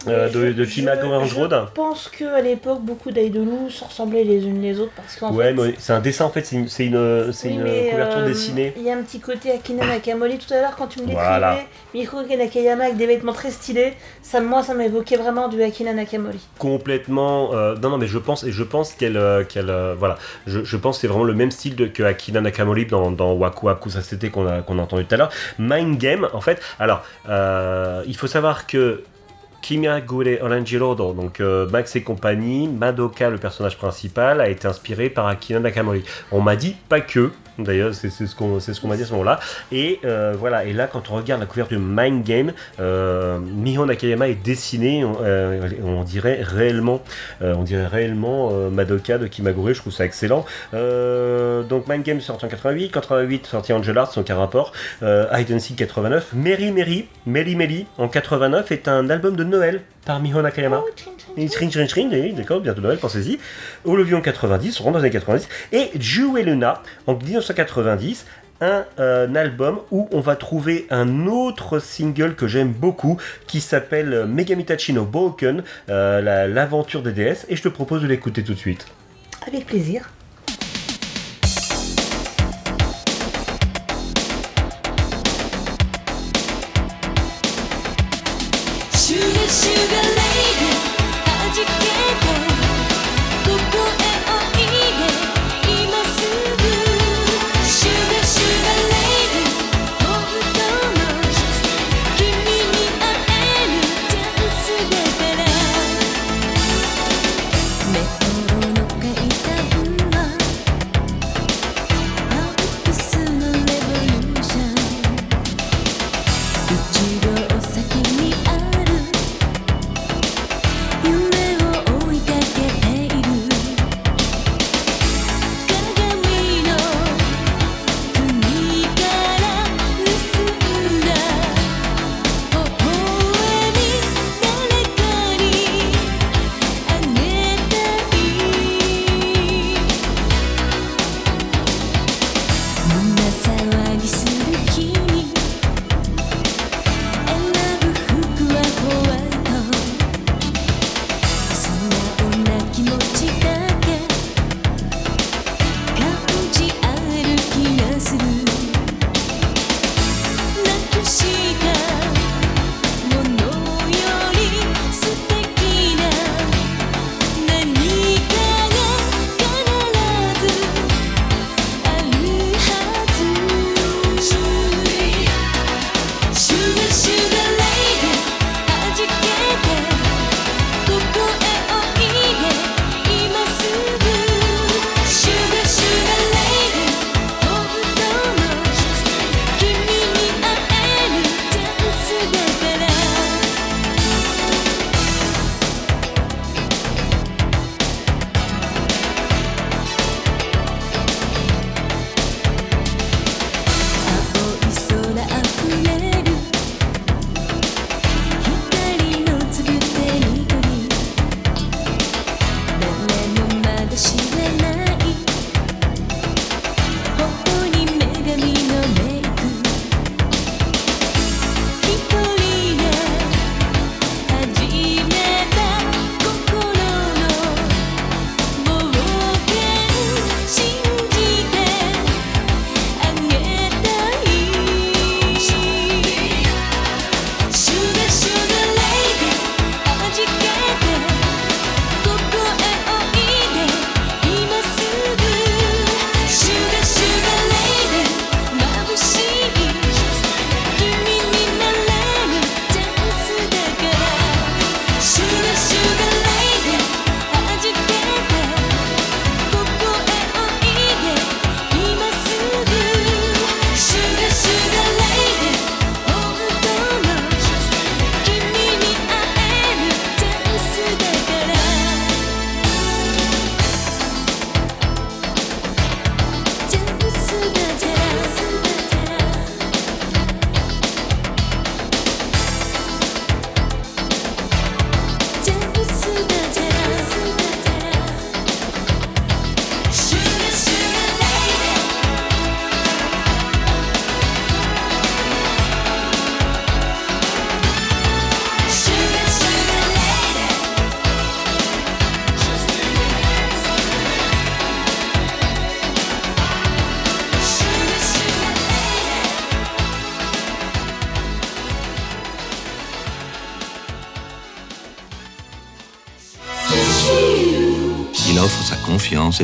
S4: euh, de, de Chimago Orange
S3: je
S4: Road.
S3: pense qu'à l'époque, beaucoup d'idolous se ressemblaient les unes les autres parce qu'en
S4: Ouais,
S3: fait,
S4: c'est un dessin en fait, c'est une, c'est une, c'est
S3: Oui,
S4: une couverture
S3: euh,
S4: dessinée.
S3: Il y a un petit côté Akina Nakamori tout à l'heure quand tu me décrivais
S4: Voilà.
S3: Miho Nakayama avec des vêtements très stylés. Ça, moi, ça m'évoquait vraiment du Akina Nakamori.
S4: complètement euh, non non mais je pense et je pense qu'elle qu'elle voilà je, je pense que c'est vraiment le même style de, que Akina Nakamori dans, dans Waku Waku Sasete qu'on a qu'on a entendu tout à l'heure Mind Game en fait alors il faut savoir que Kimagure Oranjiro, donc euh, Max et compagnie, Madoka, le personnage principal, a été inspiré par Akina Nakamori. On m'a dit pas que, d'ailleurs, c'est ce qu'on ce m'a dit à ce moment-là. Et euh, voilà, et là, quand on regarde la couverture de Mind Game, euh, Nakayama est dessiné, on, dirait réellement, euh, on dirait réellement euh, Madoka de Kimagure, je trouve ça excellent. Donc Mind Game sorti en 88, 88 sorti Angel Hearts, aucun rapport. Euh, Hide and Seek 89, Mary Mary, Meli Meli en 89 est un album de Noël par Miho Nakayama.
S3: Oh,
S4: Et String, string, string, oui, d'accord, bientôt Noël, pensez-y. Olivier en 90, on rentre dans les années 90. Et Ju et Luna en 1990, un, euh, album où on va trouver un autre single que j'aime beaucoup qui s'appelle euh, Megamitachi no Broken, euh, la- l'aventure des déesses, et je te propose de l'écouter tout de suite.
S3: Avec plaisir.
S2: 「シ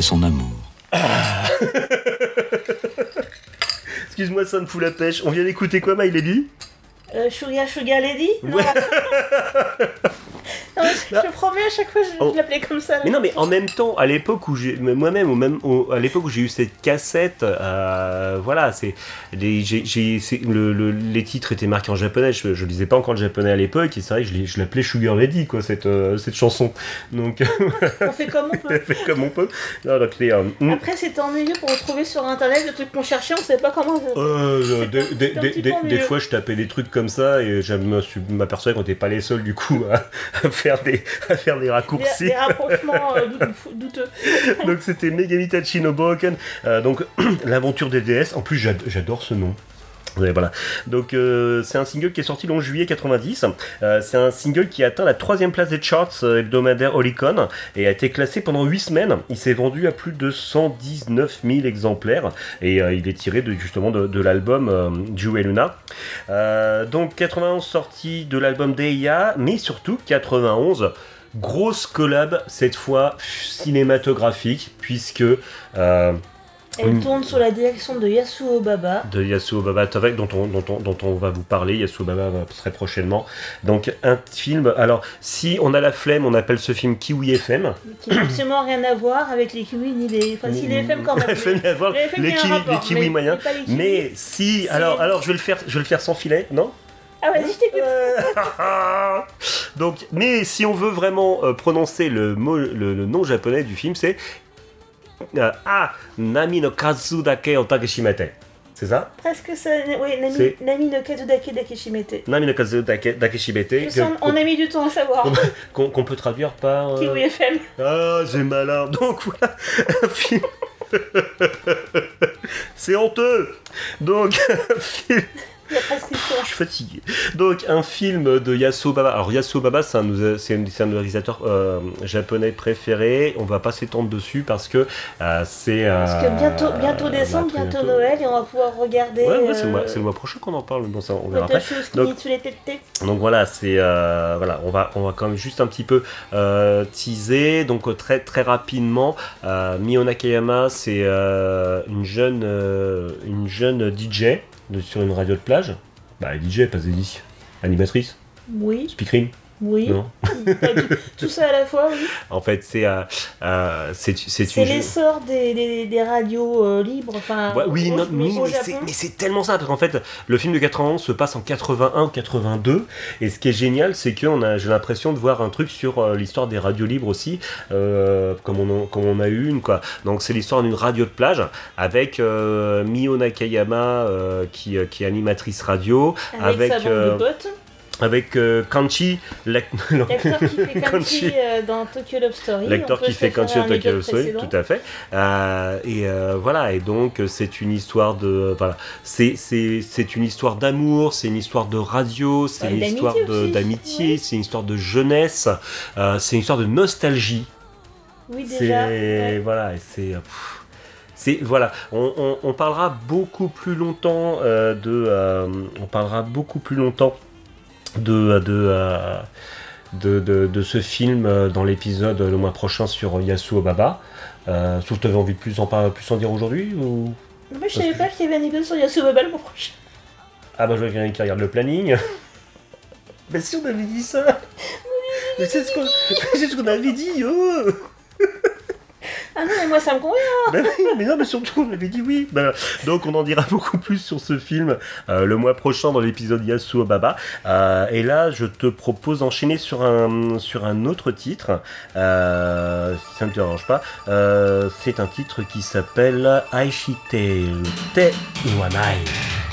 S1: son amour.
S4: Excuse-moi, ça me fout la pêche. On vient d'écouter quoi, My Lady
S3: Euh, Sugar Sugar Lady? Non,
S4: Ouais.
S3: non, je, je promets, à chaque fois, je,
S4: Oh.
S3: je l'appelais comme ça. là.
S4: Mais non, mais en même temps, à l'époque où j'ai, moi-même, au même, au- à l'époque où j'ai eu cette cassette, euh, voilà, c'est les, le, le- les titres étaient marqués en japonais. Je, je lisais pas encore le japonais à l'époque, et c'est vrai que je, l'ai- je l'appelais Sugar Lady, quoi, cette, euh, cette chanson. Donc,
S3: On fait comme on peut.
S4: fait comme on peut. Non, donc, c'est, euh,
S3: Après, c'était ennuyeux pour retrouver sur internet le truc qu'on cherchait, on savait pas comment.
S4: Euh, des, des-
S3: un
S4: des- fois, je tapais des trucs comme ça et je m'apercevais qu'on n'était pas les seuls du coup à, à faire des à faire des raccourcis.
S3: des rapprochements euh, dout- douteux.
S4: donc c'était Megami Tachi no Boken, euh, donc l'aventure des En plus, j'ad- j'adore ce nom. Voilà. Donc euh, c'est un single qui est sorti le 11 juillet 90. Euh, c'est un single qui a atteint la troisième place des charts euh, hebdomadaires Oricon et a été classé pendant 8 semaines. Il s'est vendu à plus de 119 000 exemplaires et il est tiré justement de, l'album Ju et Luna. Donc 91 sortie de l'album Deia, mais surtout 91 grosse collab cette fois cinématographique puisque
S3: Elle
S4: Mm.
S3: tourne sous la direction de Yasuo Baba.
S4: de Yasuo Baba Tovek dont on, dont, on, dont on va vous parler, Yasuo Baba va très prochainement. Donc un film, alors si on a la flemme, on appelle ce film Kiwi FM.
S3: qui n'a absolument rien à voir avec les kiwis ni les. Enfin, si les FM quand même.
S4: FM, voir,
S3: Les FM,
S4: les, kiwi,
S3: rapport,
S4: les kiwis
S3: mais-
S4: moyens.
S3: mais
S4: si, alors, alors je vais le faire, je vais le faire sans filet, non?
S3: Ah, vas-y, je t'écoute.
S4: Donc, mais si on veut vraiment euh, prononcer le, mot, le, le nom japonais du film, c'est euh, Ah Nami no Kazu dake o Takeshimete. C'est ça?
S3: Presque ça. Oui, Nami, no Kazudake Dakeshimete.
S4: Nami no Kazu dake, Dakeshimete.
S3: Je sens- on a mis du temps à savoir.
S4: Qu'on peut traduire par. euh,
S3: Kiwi FM.
S4: Ah, c'est malin. Donc voilà, un film. c'est honteux. Donc, un film. Je suis fatigué. Donc, un film de Yasuo Baba. Alors, Yasuo Baba, c'est un, un, de réalisateurs euh, japonais préférés. On va pas s'étendre dessus parce que euh, c'est.
S3: Parce que bientôt, bientôt décembre, bientôt Noël, et on va pouvoir regarder.
S4: Ouais, ouais, c'est le,
S3: euh,
S4: mois- c'est le mois prochain qu'on en parle. Bon, ça, on verra après. Donc-. Donc voilà, c'est voilà, on va on va quand même juste un petit peu teaser. Donc très très rapidement, Mio Nakayama, c'est une jeune une jeune DJ de- sur une radio de plage. Bah DJ, pas Zeddy. Animatrice,
S3: Oui,
S4: speakerine,
S3: oui.
S4: non
S3: tout, tout ça à la fois, oui.
S4: En fait, c'est euh, euh, c'est
S3: l'essor des, des, des radios euh, libres. Enfin,
S4: Ouais, oui,
S3: au,
S4: non,
S3: mais
S4: oui,
S3: au
S4: mais c'est- tellement ça, parce qu'en fait, le film de 91 se passe en 81 82, et ce qui est génial, c'est que on a, j'ai l'impression de voir un truc sur l'histoire des radios libres aussi, comme, on, en- comme on a eu une, quoi. Donc c'est l'histoire d'une radio de plage, avec Mio Nakayama, qui, qui est animatrice radio,
S3: Avec,
S4: avec,
S3: sa bande de potes.
S4: Avec euh, Kanchi, l'ac-
S3: L'acteur qui fait
S4: Kanchi.
S3: Euh, dans Tokyo Love Story.
S4: L'acteur qui fait Kanchi
S3: un
S4: Tokyo Love Story, tout à fait. Euh, et euh, voilà, et donc euh, c'est une histoire de, voilà, c'est une histoire d'amour, c'est une histoire de radio, c'est
S3: Ouais,
S4: une histoire d'amitié,
S3: ouais.
S4: c'est une histoire de jeunesse, c'est une histoire de nostalgie.
S3: Oui, déjà. ouais.
S4: voilà, c'est. voilà, on, on- on parlera beaucoup plus longtemps euh, de, euh, on parlera beaucoup plus longtemps de de, de, de- de ce film euh, dans l'épisode le mois prochain sur Yasuo Baba. Euh, sauf que tu avais envie de plus en, plus en dire aujourd'hui ou?
S3: Moi, je savais pas qu'il y avait un épisode sur Yasuo Baba le mois prochain.
S4: Ah bah je vois qu'il y en a qui regarde le planning. Mais si on avait dit ça Mais c'est ce qu'on ce avait dit oh
S3: Ah non, mais moi, ça me convient.
S4: Bah mais non, mais surtout, on avait dit oui. Bah, donc, on en dira beaucoup plus sur ce film euh, le mois prochain dans l'épisode Yasuo Baba. Euh, et là, je te propose d'enchaîner sur un, autre titre, euh, si ça ne te dérange pas. C'est un titre qui s'appelle Aishite Te Iwanai.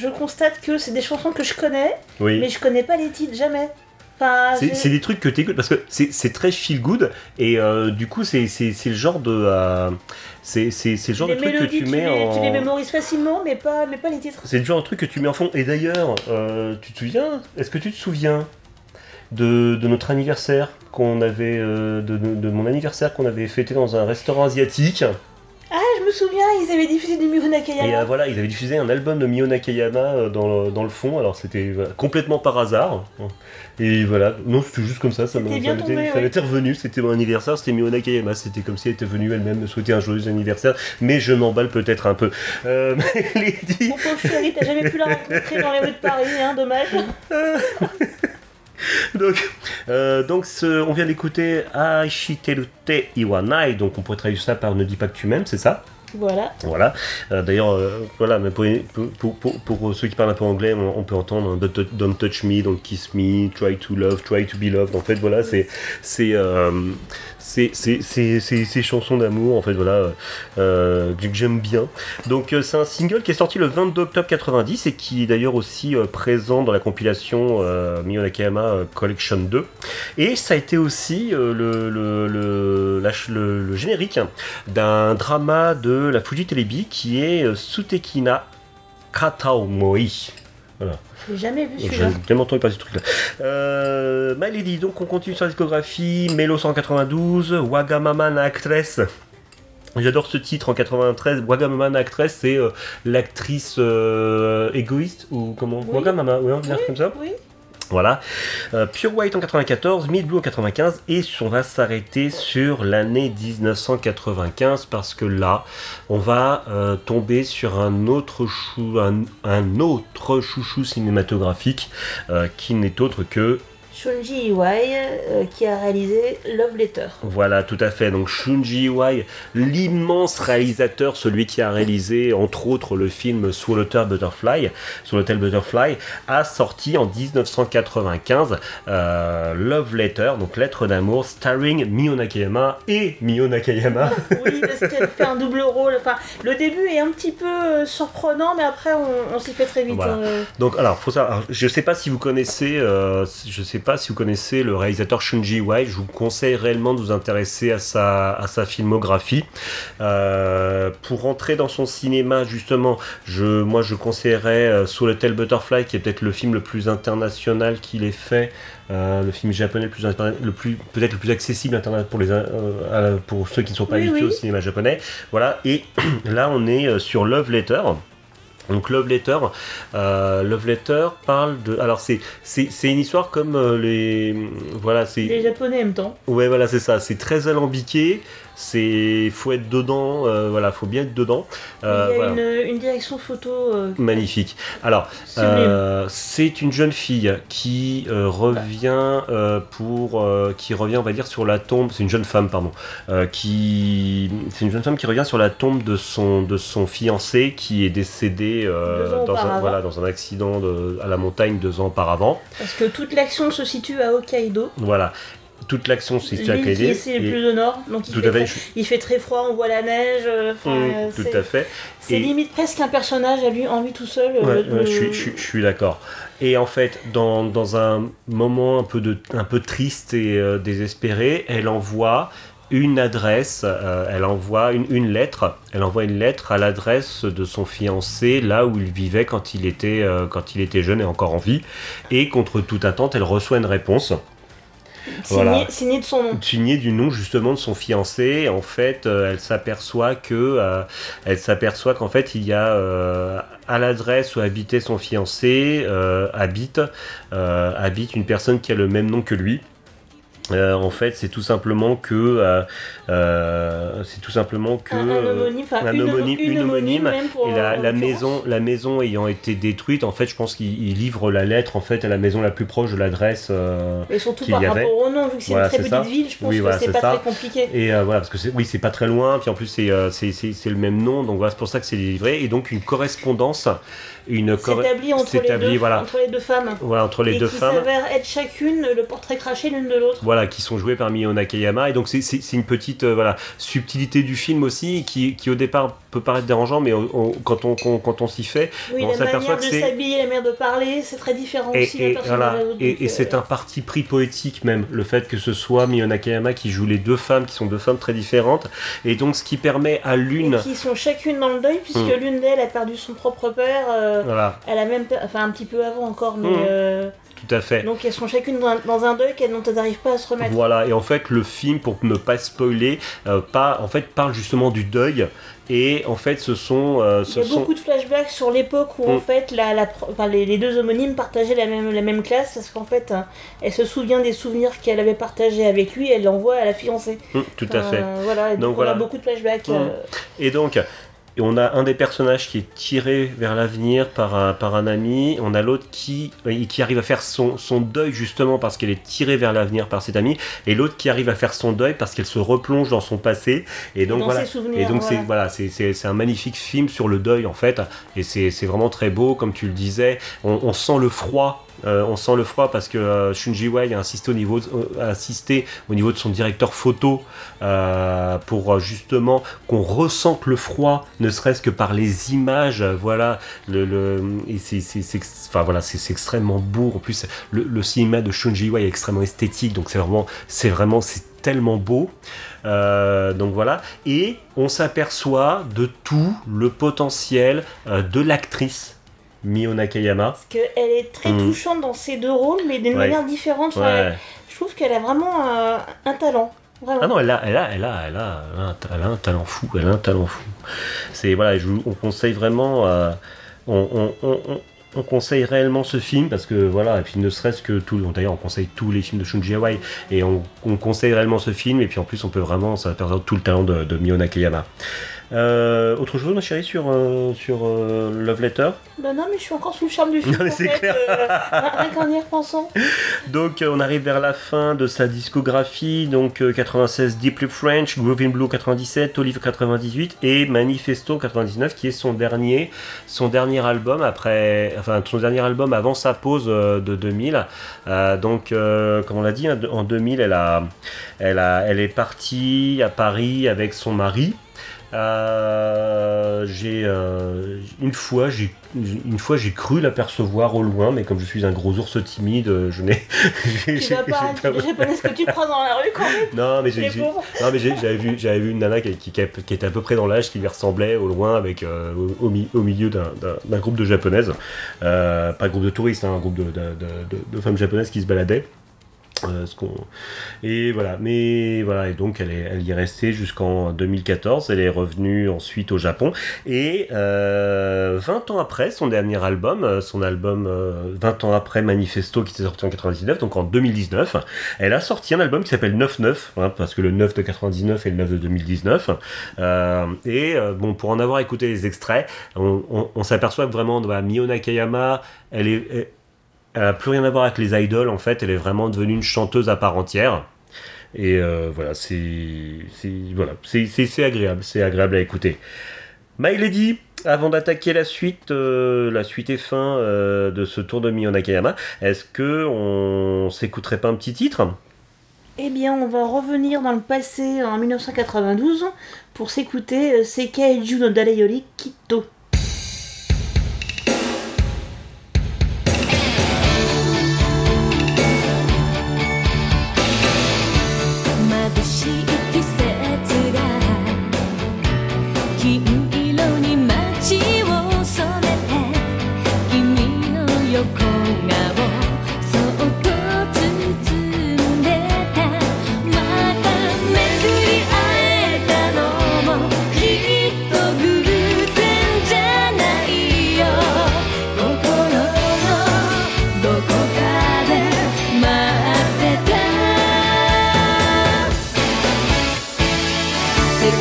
S3: Je, constate que c'est des chansons que je connais,
S4: Oui.
S3: mais je connais pas les titres, jamais. Enfin,
S4: C'est des trucs que tu écoutes parce que c'est très feel good et euh, du coup c'est le genre de euh, c'est le genre
S3: les
S4: de truc que tu mets
S3: les,
S4: en
S3: tu les mémorises facilement, mais pas, mais pas les titres.
S4: c'est le genre de truc que tu mets en fond et d'ailleurs euh, tu te souviens est-ce que tu te souviens de, de notre anniversaire qu'on avait euh, de, de- de mon anniversaire qu'on avait fêté dans un restaurant asiatique?
S3: Je me souviens, ils avaient diffusé du Miro Nakayama.
S4: et euh, voilà ils avaient diffusé un album de Mio Nakayama euh, dans le, dans le fond. Alors c'était voilà, complètement par hasard. Et voilà. Non c'était juste comme ça ça
S3: ouais.
S4: m'était revenu. C'était mon anniversaire c'était Mio Nakayama c'était comme si elle était venue elle-même me souhaiter un joyeux anniversaire. Mais je m'emballe peut-être un peu. Euh, Lady
S3: Mon pauvre chéri, t'as jamais pu la rencontrer dans les rues de Paris, hein, dommage.
S4: donc, euh, on vient d'écouter Aishiterute Iwanai, donc on pourrait traduire ça par Ne dis pas que tu m'aimes, c'est ça?
S3: Voilà.
S4: Euh, D'ailleurs, euh, voilà, mais pour, pour, pour- ceux qui parlent un peu anglais, on, peut entendre hein, Don't, Tou- Don't touch me, Don't kiss me, Try to love, Try to be loved. En fait, voilà, c'est c'est euh, ces chansons d'amour, en fait, voilà, euh, que j'aime bien. Donc, c'est un single qui est sorti le 22 octobre 90 et qui est d'ailleurs aussi présent dans la compilation Mio Nakayama euh, Collection 2. Et ça a été aussi le, le, le, le- le générique d'un drama de la Fuji Telebi qui est euh, Sutekina Kataomoi.
S3: J'ai jamais vu
S4: J'ai
S3: celui-là.
S4: tellement entendu parler de ce truc-là. Euh, My Lady, donc on continue sur la discographie. Melo 192, Wagamama na Actress. J'adore ce titre en 93. Wagamama na Actress, c'est euh, l'actrice euh, égoïste ou comment?
S3: Oui.
S4: Wagamama, oui, on dit comme ça.
S3: Oui.
S4: Voilà. Euh, Pure White en 94, Mid Blue en 95, et on va s'arrêter sur l'année 1995 parce que là, on va euh, tomber sur un autre, chou, un, chouchou cinématographique euh, qui n'est autre que
S3: Shunji Iwai, euh, qui a réalisé Love Letter.
S4: Voilà, tout à fait. Donc Shunji Iwai, l'immense réalisateur, celui qui a réalisé entre autres le film Swallowtail Butterfly, Swallowtail Butterfly, a sorti en 1995 euh, Love Letter, donc lettre d'amour, starring Mio Nakayama et Mio Nakayama.
S3: Oui, parce qu'elle fait un double rôle. Enfin, le début est un petit peu euh, surprenant, mais après, on, on s'y fait très vite.
S4: Voilà.
S3: euh.
S4: Donc alors, faut savoir, alors, je sais pas si vous connaissez, je sais pas si vous connaissez le réalisateur Shunji Iwai. Je vous conseille réellement de vous intéresser à sa, à sa filmographie. Euh, pour rentrer dans son cinéma, justement, je, moi je conseillerais euh, Sous Butterfly, qui est peut-être le film le plus international qu'il ait fait. euh, le film japonais le plus, interna- le plus peut-être le plus accessible internet pour les euh, pour ceux qui ne sont pas
S3: Oui,
S4: habitués
S3: oui.
S4: au cinéma japonais voilà et là on est sur Love Letter donc Love Letter, euh, Love Letter parle de. Alors c'est c'est c'est une histoire comme euh, les voilà c'est
S3: Les Japonais aiment tant.
S4: ouais voilà c'est ça c'est très alambiqué c'est faut être dedans euh, voilà faut bien être dedans. Euh,
S3: Il y a
S4: voilà.
S3: une, une direction photo euh,
S4: magnifique. Alors euh, c'est une jeune fille qui euh, revient euh, pour euh, qui revient on va dire sur la tombe. C'est une jeune femme pardon. Euh, qui c'est une jeune femme qui revient sur la tombe de son de son fiancé qui est décédé euh, dans un voilà dans un accident de- à la montagne deux ans auparavant.
S3: Parce que toute l'action se situe à Hokkaido.
S4: voilà toute l'action à
S3: qui
S4: Kaede,
S3: est c'est le plus au nord. Donc il,
S4: tout
S3: fait
S4: à fait
S3: très, il fait très froid, on voit la neige. euh,
S4: Hum,
S3: euh,
S4: tout à fait
S3: C'est limite presque un personnage à lui, en lui tout seul. euh,
S4: Ouais,
S3: le-
S4: ouais, je, suis, je suis- je suis d'accord. Et en fait, dans, dans un moment un peu, de, un peu triste et euh, désespéré, elle envoie une adresse, euh, elle envoie une, une lettre, elle envoie une lettre à l'adresse de son fiancé, là où il vivait quand il était, euh, quand il était jeune et encore en vie. Et contre toute attente, elle reçoit une réponse
S3: signé,
S4: voilà.
S3: signé de son nom.
S4: signé du nom justement de son fiancé. En fait, euh, elle s'aperçoit que euh, elle s'aperçoit qu'en fait il y a euh, à l'adresse où habitait son fiancé habite habite une personne qui a le même nom que lui. Euh, en fait, c'est tout simplement que euh, euh, c'est tout simplement que
S3: Un, un homonyme,
S4: un
S3: une,
S4: homonyme-
S3: une
S4: une homonyme, et la, maison, la maison ayant été détruite, en fait, je pense qu'il il livre la lettre en fait à la maison la plus proche de l'adresse.
S3: Et surtout par
S4: y avait.
S3: rapport au nom, vu que c'est
S4: Voilà,
S3: une très petite
S4: ça.
S3: ville, je pense
S4: Oui,
S3: que
S4: voilà,
S3: c'est pas
S4: ça.
S3: très compliqué.
S4: Et voilà, parce que oui, c'est pas très loin, puis en plus c'est le même nom, donc voilà, c'est pour ça que c'est livré. Et donc une correspondance, une
S3: s'établit entre, les
S4: s'établit,
S3: deux-
S4: voilà,
S3: entre les deux femmes.
S4: voilà, entre les
S3: et
S4: deux
S3: qui
S4: femmes.
S3: s'avère être chacune le portrait craché l'une de l'autre.
S4: Voilà, qui sont joués par Mio Nakayama. Et donc, c'est- une petite euh, voilà, subtilité du film aussi, qui, qui au départ peut paraître dérangeant, mais au- au- quand on, quand, quand on s'y fait,
S3: Oui,
S4: on
S3: la
S4: s'aperçoit
S3: manière
S4: que
S3: de
S4: c'est.
S3: s'habiller, la manière de parler, c'est très différent
S4: Et,
S3: aussi
S4: et voilà, et, et c'est
S3: euh,
S4: un parti pris poétique même, le fait que ce soit Mio Nakayama qui joue les deux femmes, qui sont deux femmes très différentes, et donc ce qui permet à l'une,
S3: qui sont chacune dans le deuil, puisque
S4: Mm.
S3: l'une d'elles a perdu son propre père. euh,
S4: voilà,
S3: même, enfin un petit peu avant encore, mais
S4: Mm.
S3: euh,
S4: tout à fait.
S3: donc elles sont chacune dans un, dans un deuil qu'elles dont elles n'arrivent pas à se remettre.
S4: Voilà, et en fait, le film, pour ne pas spoiler, euh, pas, en fait, parle justement du deuil. Et en fait, ce sont. euh,
S3: Il y a
S4: sont...
S3: beaucoup de flashbacks sur l'époque où en
S4: Mm.
S3: fait la, la pro- enfin, les, les deux homonymes partageaient la même, la même classe parce qu'en fait hein, elle se souvient des souvenirs qu'elle avait partagés avec lui et elle l'envoie à la fiancée.
S4: Hum, tout à fait.
S3: Euh, voilà, et donc,
S4: Donc
S3: on
S4: voilà.
S3: a beaucoup de flashbacks.
S4: Mm. Et donc, et on a un des personnages qui est tiré vers l'avenir par un, par un ami. On a l'autre qui, qui arrive à faire son, son deuil justement parce qu'elle est tirée vers l'avenir par cet ami. Et l'autre qui arrive à faire son deuil parce qu'elle se replonge dans son passé. Et donc
S3: dans
S4: voilà. Et donc c'est voilà, c'est c'est- c'est un magnifique film sur le deuil en fait, et c'est c'est vraiment très beau comme tu le disais. On, on sent le froid, euh, on sent le froid parce que euh, Shunji Wai a insisté au niveau, de- euh, au niveau de son directeur photo pour justement qu'on ressente le froid, ne serait-ce que par les images. Voilà, c'est extrêmement beau. En plus, le, cinéma de Shunji Wai est extrêmement esthétique, donc c'est vraiment, c'est vraiment, c'est tellement beau. Donc voilà, et on s'aperçoit de tout le potentiel de l'actrice Mio Nakayama.
S3: Parce qu'elle est très
S4: Mm.
S3: touchante dans ces deux rôles, mais d'une
S4: Ouais.
S3: manière différente. Enfin,
S4: Ouais.
S3: Je trouve qu'elle a vraiment euh, un talent. Vraiment.
S4: Ah non, elle a, elle a, elle a, elle a, elle a un, talent fou. Elle a un talent fou. C'est voilà, je on conseille vraiment. euh, on, on- on- on- on conseille réellement ce film parce que voilà, et puis ne serait-ce que tout. D'ailleurs, on conseille tous les films de Shunji Awai et on, on conseille réellement ce film. Et puis en plus, on peut vraiment, ça perdre tout le talent de, de Mio Nakayama. Euh, autre chose, ma chérie, sur, euh, sur euh, Love Letter
S3: Bah non, mais je suis encore sous le charme du film.
S4: Non, mais c'est clair.
S3: euh, rien qu'en y repensant.
S4: Donc euh, on arrive vers la fin de sa discographie, donc euh, 96 Deeply French, Groovin Blue 97, Olive 98 et Manifesto 99 qui est son dernier, son dernier album après, enfin son dernier album avant sa pause euh, de 2000. Euh, donc euh, comme on l'a dit, hein, en 2000 elle a, elle a, elle est partie à Paris avec son mari. Euh, j'ai euh, une fois j'ai une fois j'ai cru l'apercevoir au loin mais comme je suis un gros ours timide euh, je n'ai
S3: Tu vas pas les japonaises que tu croises dans la rue quand même.
S4: non mais j'ai j'avais vu j'avais vu une nana qui, qui, qui était à peu près dans l'âge qui lui ressemblait au loin avec euh, au, au mi- au milieu d'un- groupe de japonaises. Pas un groupe de touristes hein, un groupe de, de- de- de- de femmes japonaises qui se baladaient Euh, et voilà, mais voilà, et donc elle, est, elle y est restée jusqu'en 2014. Elle est revenue ensuite au Japon. Et euh, 20 ans après son dernier album, euh, son album euh, 20 ans après Manifesto qui était sorti en 99, donc en 2019, elle a sorti un album qui s'appelle 9-9, hein, parce que le 9 de 99 et le 9 de 2019. Euh, et euh, bon, pour en avoir écouté les extraits, on, s'aperçoit que vraiment, bah, Mio Nakayama, elle est. elle a plus rien à voir avec les idoles en fait, elle est vraiment devenue une chanteuse à part entière. Et euh, voilà, c'est voilà, c'est agréable, c'est agréable à écouter. My Lady, avant d'attaquer la suite, euh, la suite et fin euh, de ce tour de Mio Nakayama, est-ce que on s'écouterait pas un petit titre?
S3: Eh bien, on va revenir dans le passé en 1992 pour s'écouter euh, Sekai no Kitto.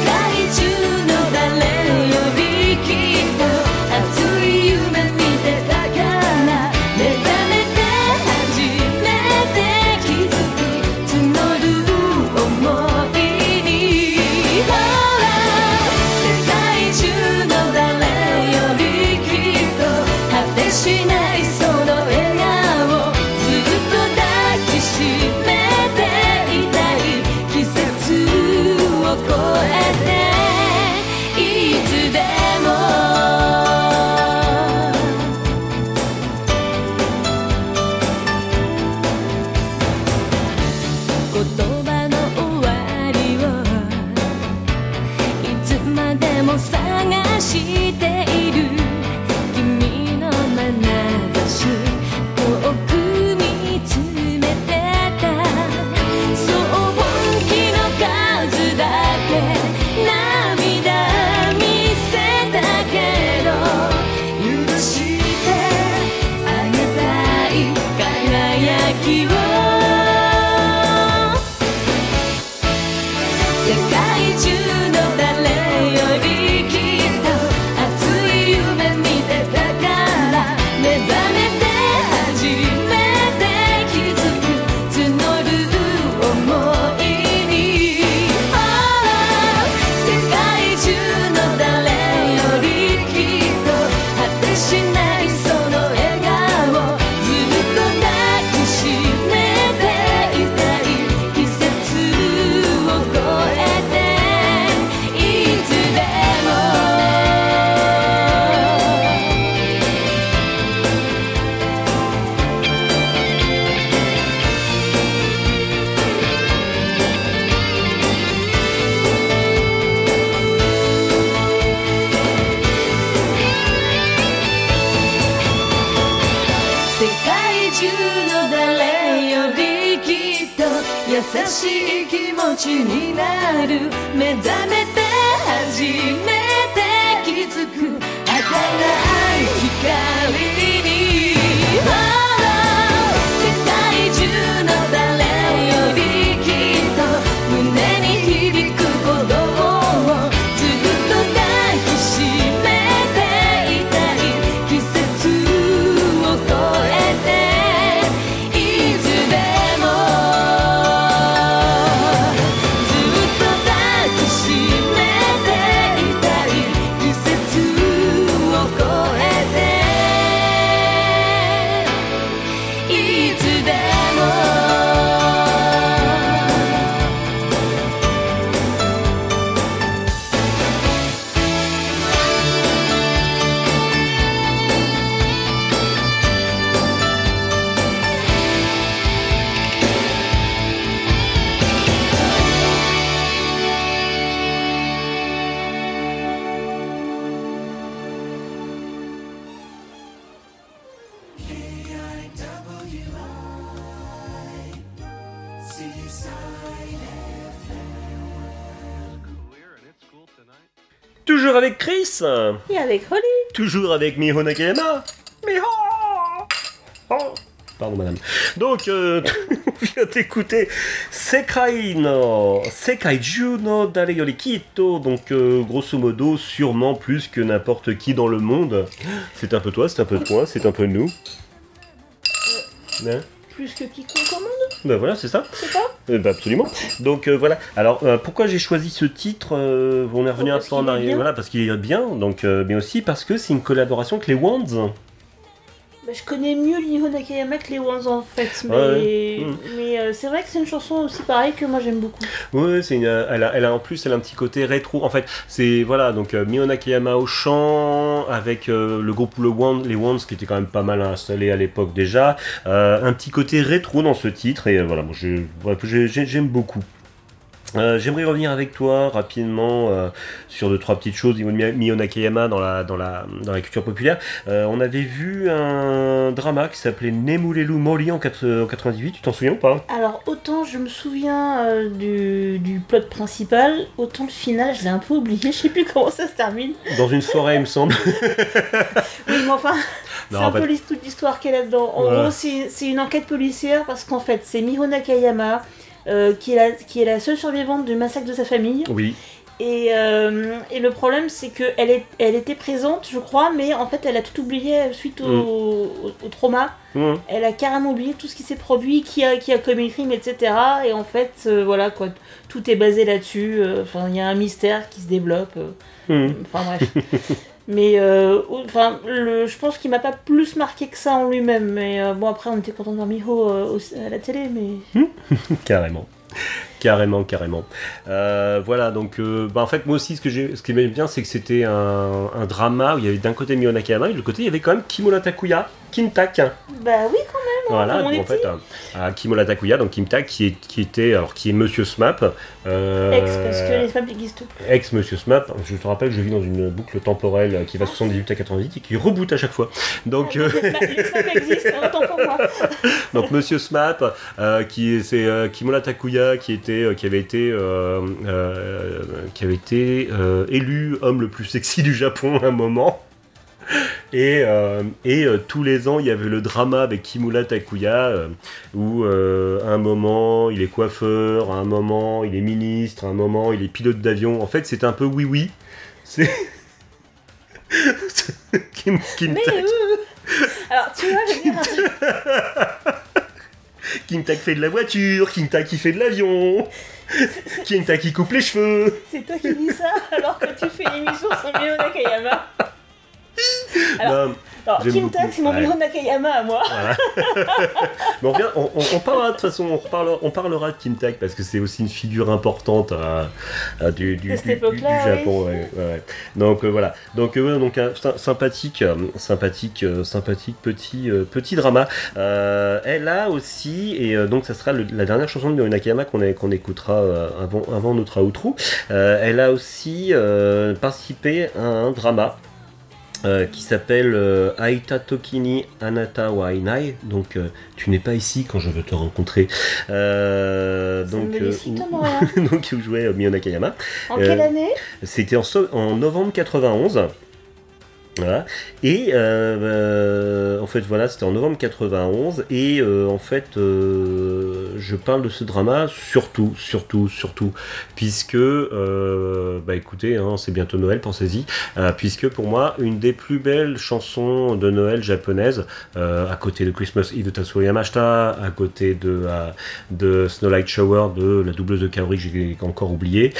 S2: 界中
S4: avec
S3: Holly.
S4: Toujours avec Miho Nakayama Miho Oh Pardon madame. Donc, euh, on vient d'écouter Sekai no Sekaiju no Dare Yori Kito. Donc, euh, grosso modo, sûrement plus que n'importe qui dans le monde. C'est un peu toi, c'est un peu toi, c'est un peu nous. Hein
S3: Plus que monde,
S4: ben voilà, c'est ça.
S3: c'est ça
S4: Eh ben, absolument. Donc euh, voilà. Alors euh, pourquoi j'ai choisi ce titre euh, On est revenu un peu en arrière. Voilà, parce qu'il est bien. Donc, mais aussi parce que c'est une collaboration avec les Wands.
S3: Bah, Je connais mieux Nihon Nakayama que les Wands en fait, mais,
S4: Ouais, mm.
S3: mais euh, c'est vrai que c'est une chanson aussi pareille que moi j'aime beaucoup.
S4: Ouais, c'est une, elle, a, elle a en plus elle a un petit côté rétro. En fait, c'est voilà donc euh, Mio Nakayama au chant avec euh, le groupe le Wand, les Wands qui était quand même pas mal installé à l'époque déjà. Euh, un petit côté rétro dans ce titre et voilà, j'aime beaucoup. Euh, J'aimerais revenir avec toi rapidement euh, sur deux trois petites choses au niveau de Mi- Mio Nakayama dans la dans la dans la culture populaire. Euh, on avait vu un drama qui s'appelait Nemurelu Mori en, quatre- en 98. Tu t'en souviens ou pas?
S3: Alors autant je me souviens du, du plot principal, autant le final je l'ai un peu oublié, je sais plus comment ça se termine.
S4: Dans une forêt, il me semble.
S3: Oui mais enfin, c'est un
S4: fait-
S3: peu toute l'histoire qu'elle a dedans. En gros c'est c'est une enquête policière parce qu'en fait c'est Miho Nakayama euh, qui, est la, qui est la seule survivante du massacre de sa famille.
S4: Oui.
S3: Et, euh, et le problème, c'est qu'elle est, elle était présente, je crois, mais en fait, elle a tout oublié suite au,
S4: Mm.
S3: au- au trauma.
S4: Mmh.
S3: Elle a carrément oublié tout ce qui s'est produit, qui a, qui a commis le crime, etc. Et en fait, euh, voilà, quoi, tout est basé là-dessus. euh, Enfin, il y a un mystère qui se développe.
S4: Mmh.
S3: Enfin, bref. mais, euh, enfin, le, je pense qu'il m'a pas plus marqué que ça en lui-même. Mais euh, bon, après, on était content de voir Miho euh, au- à la télé, mais...
S4: Carrément. Carrément, carrément. Euh, voilà, donc bah, en fait, moi aussi, ce que j'ai, ce qui m'aimait bien, c'est que c'était un, un drama où il y avait d'un côté Mio Nakayama et de l'autre côté, il y avait quand même Kimola Takuya, Kintak.
S3: Bah oui.
S4: Voilà, donc, en fait, euh, à Kimola Takuya, donc Kimtak, qui, est, qui était, alors qui est Monsieur Smap. euh,
S3: Ex, parce que les n'existent plus.
S4: ex Monsieur Smap. Je te rappelle que je vis dans une boucle temporelle qui va de 78 à 98 et qui reboot à chaque fois. Donc, euh,
S3: les femmes existent, hein, autant pour moi.
S4: Donc Monsieur Smap, euh, qui c'est euh, Kimola Takuya, qui était, euh, qui avait été, euh, euh, qui avait été euh, élu homme le plus sexy du Japon à un moment. Et, euh, et euh, tous les ans, il y avait le drama avec Kimura Takuya, euh, où à un moment, il est coiffeur, à un moment, il est ministre, à un moment, il est pilote d'avion. En fait, c'est un peu oui-oui. C'est... Kim, Kim
S3: Mais Alors, tu vois, je veux dire un truc.
S4: King Tak fait de la voiture, King Tak qui fait de l'avion, King Tak qui coupe les cheveux.
S3: C'est toi qui dis ça alors que tu fais une émission sur Mio Nakayama. Alors, Alors, Kim c'est mon
S4: Ouais.
S3: Nakayama à moi.
S4: voilà. On, revient- on- on- on parlera de toute façon, on, reparlera, on parlera de Kim Tak parce que c'est aussi une figure importante à- à du,
S3: oui.
S4: Japon. ouais, ouais, ouais. Donc euh, voilà. Donc, euh, donc un sy- sympathique, euh, sympathique, euh, sympathique petit, euh, petit drama. Euh, elle a aussi, et euh, donc ça sera le- la dernière chanson de Mio Nakayama qu'on qu'on écoutera euh, avant, avant notre outro. Euh, elle a aussi euh, participé à un drama euh, qui s'appelle euh, Aita Tokini Anata wa Inai. Donc, euh, tu n'es pas ici quand je veux te rencontrer. Donc, où- donc, où jouait Mio Nakayama.
S3: En quelle année?
S4: C'était en, so- en novembre 91. Voilà. Et euh, en fait, voilà, c'était en novembre 91. Et euh, en fait, euh, je parle de ce drama surtout, surtout, surtout, puisque, euh, bah écoutez, hein, c'est bientôt Noël, pensez-y, euh, puisque pour moi, une des plus belles chansons de Noël japonaises, euh, à côté de Christmas Eve de Tatsuo Yamashita, à côté de, euh, de Snow Light Shower de la doubleuse de Kaori que j'ai encore oublié.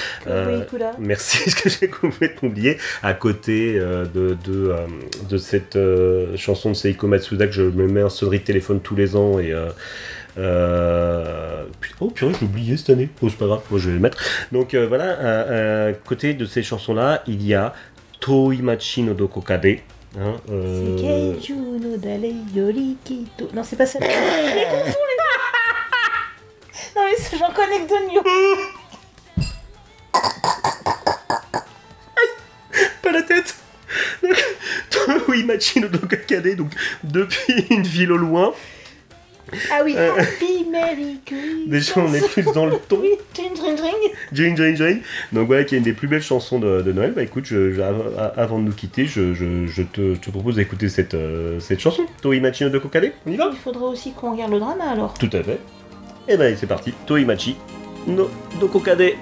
S4: Merci, ce que j'ai complètement oublié. À côté de, de, de cette chanson de Seiko Matsuda que je me mets un sonnerie de téléphone tous les ans et. Euh, oh purée, je l'ai oublié cette année. Oh, c'est pas grave, moi je vais le mettre. Donc euh, voilà, à, à côté de ces chansons-là, il y a Toimachi no Dokokade. Hein, euh,
S3: Seikeiju no Dare Yori Kito. Non, c'est pas ça. Je les confonds, les gars. Non, mais j'en connais que deux Nyo.
S4: pas la tête Donc, Toimachi no Dokokade, donc depuis une ville au loin.
S3: Ah oui,
S4: Euh,
S3: Happy Merry Christmas.
S4: Déjà, on est plus dans le ton.
S3: Oui.
S4: Jane, Jane, Jane. Donc voilà, qui est une des plus belles chansons de, de Noël. Bah écoute, je- je- av- avant de nous quitter, je, te, propose d'écouter cette, euh, cette chanson. Toimachi no Dokokade, on y va?
S3: Il faudra aussi qu'on regarde le drama alors.
S4: Tout à fait. Et ben c'est parti, Toimachi no Dokokade.
S5: 恋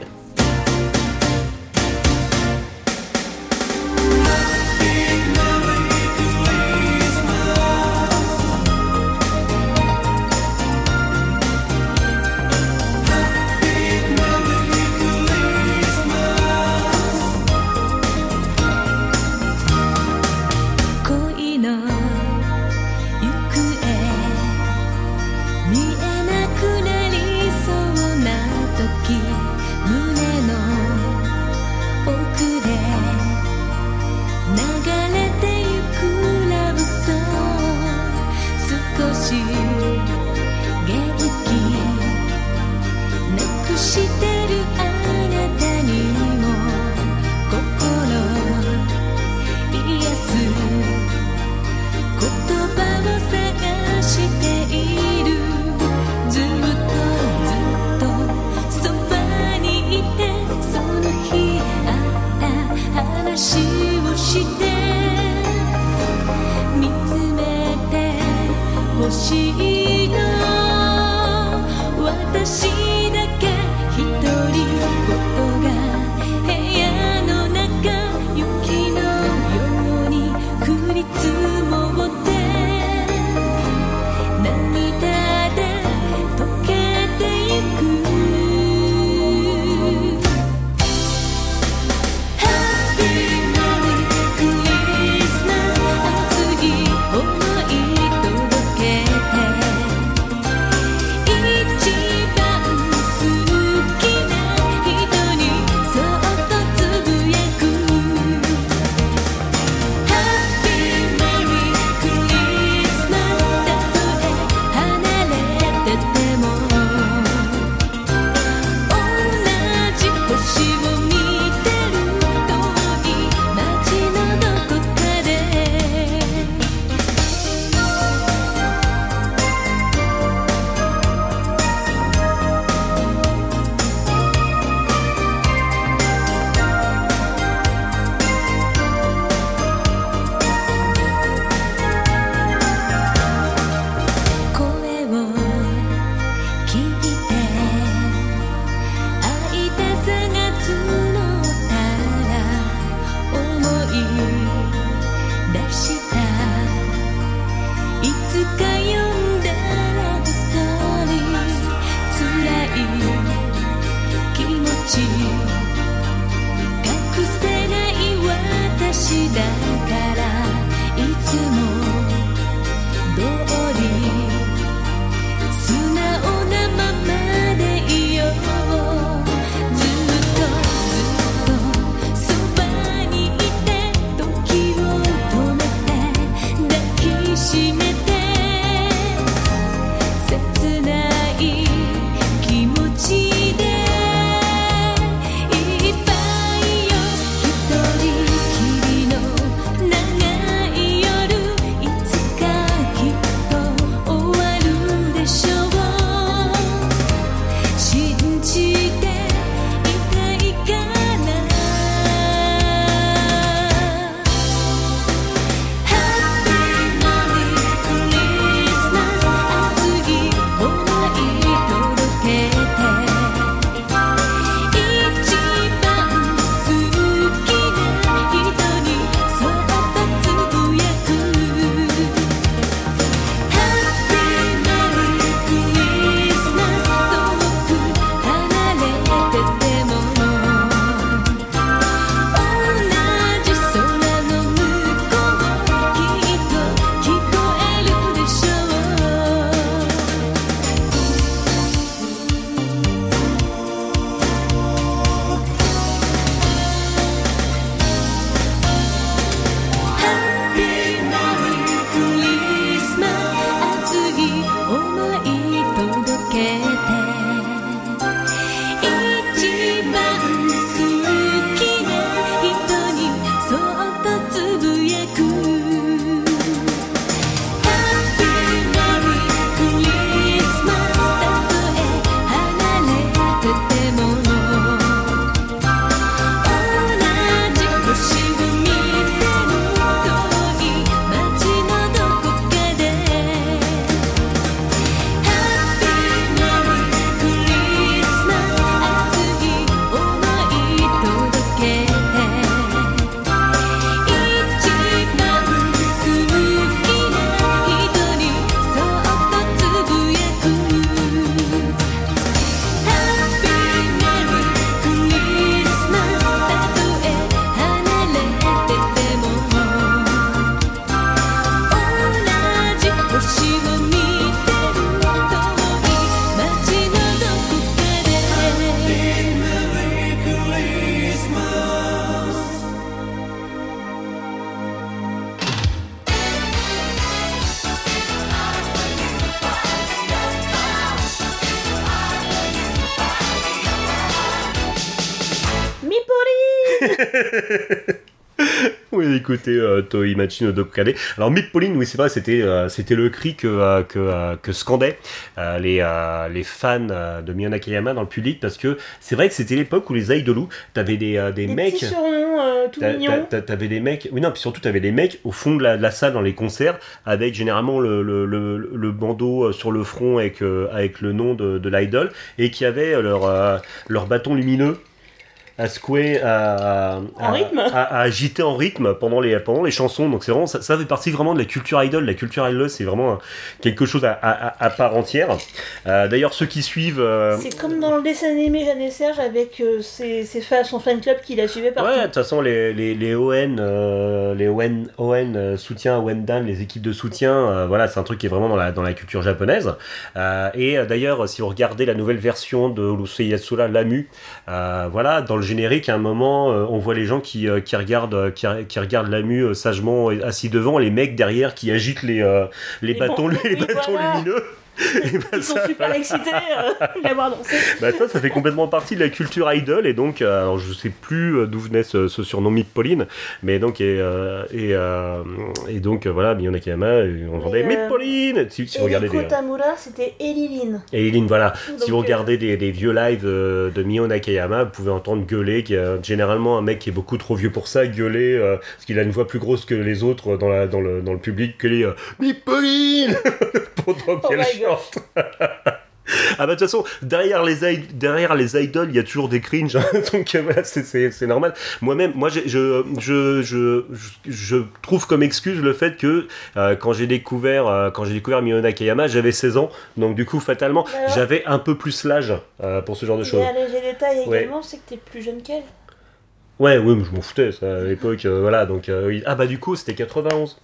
S4: Oui, écoutez, euh, Toi Machino Dokukade. Alors, Mippoline, oui, c'est vrai, c'était euh, c'était le cri que, euh, que, euh, que scandaient les, les fans de Miyo Nakayama dans le public, parce que c'est vrai que c'était l'époque où les idolous, t'avais des, des
S3: Des
S4: mecs. T'avais des mecs, oui non, puis surtout t'avais des mecs au fond de la, de la salle dans les concerts avec généralement le, le, le, le bandeau sur le front avec, avec le nom de, de l'idol et qui avaient leur, leur bâton lumineux à secouer, à,
S3: En
S4: à-
S3: rythme.
S4: à, à agiter en rythme pendant les, pendant les chansons. Donc c'est vraiment, ça, ça fait partie vraiment de la culture idol. La culture idol, c'est vraiment un- quelque chose à, part entière. Euh, D'ailleurs, ceux qui suivent, euh,
S3: C'est comme dans le dessin animé Jeanne et Serge avec euh, ses, ses fans, son fan club qui la suivait partout.
S4: Ouais, de toute façon, les, les, les ON, les ON, ON soutien, Wendan, les équipes de soutien, voilà, c'est un truc qui est vraiment dans la, dans la culture japonaise. Et d'ailleurs, si vous regardez la nouvelle version de Urusei Yatsura, Lamu, voilà, dans le générique, à un moment, euh, on voit les gens qui, euh, qui regardent, euh, qui, qui regardent Lamu sagement assis devant, les mecs derrière qui agitent les, les,
S3: Les
S4: bâtons, les bâtons
S3: voilà.
S4: lumineux. Ben,
S3: Ils sont
S4: ça,
S3: super excités euh, d'avoir dansé.
S4: bah ça, ça fait complètement partie de la culture idol et donc, euh, alors je sais plus euh, d'où venait ce, ce surnom Mick Pauline, mais donc et, euh, et, euh, et donc voilà, Miyo Nakayama, euh, on entendait Mick Pauline. Si, si vous regardez des,
S3: Tamura, c'était Eliline.
S4: Eileen, voilà,
S3: Donc,
S4: si vous regardez des, des vieux lives de Miyo Nakayama, vous pouvez entendre gueuler, qui est généralement un mec qui est beaucoup trop vieux pour ça, gueuler, parce qu'il a une voix plus grosse que les autres dans, la, dans, le, dans le public, que les Mick Pauline pendant
S3: Oh
S4: qu'elle Ah bah de toute façon, derrière les, derrière les idoles, il y a toujours des cringes, hein. donc euh, voilà, c'est- normal. Moi-même, moi, je, je, je, je, je trouve comme excuse le fait que euh, quand j'ai découvert, euh, quand j'ai découvert Nakayama, j'avais 16 ans, donc du coup, fatalement,
S3: Alors
S4: j'avais un peu plus l'âge euh, pour ce genre de choses.
S3: Et un léger détail
S4: Ouais.
S3: également, c'est que t'es plus jeune qu'elle.
S4: Ouais, oui, mais je m'en foutais, ça, à l'époque, euh, voilà, donc euh, oui. Ah bah du coup, c'était 91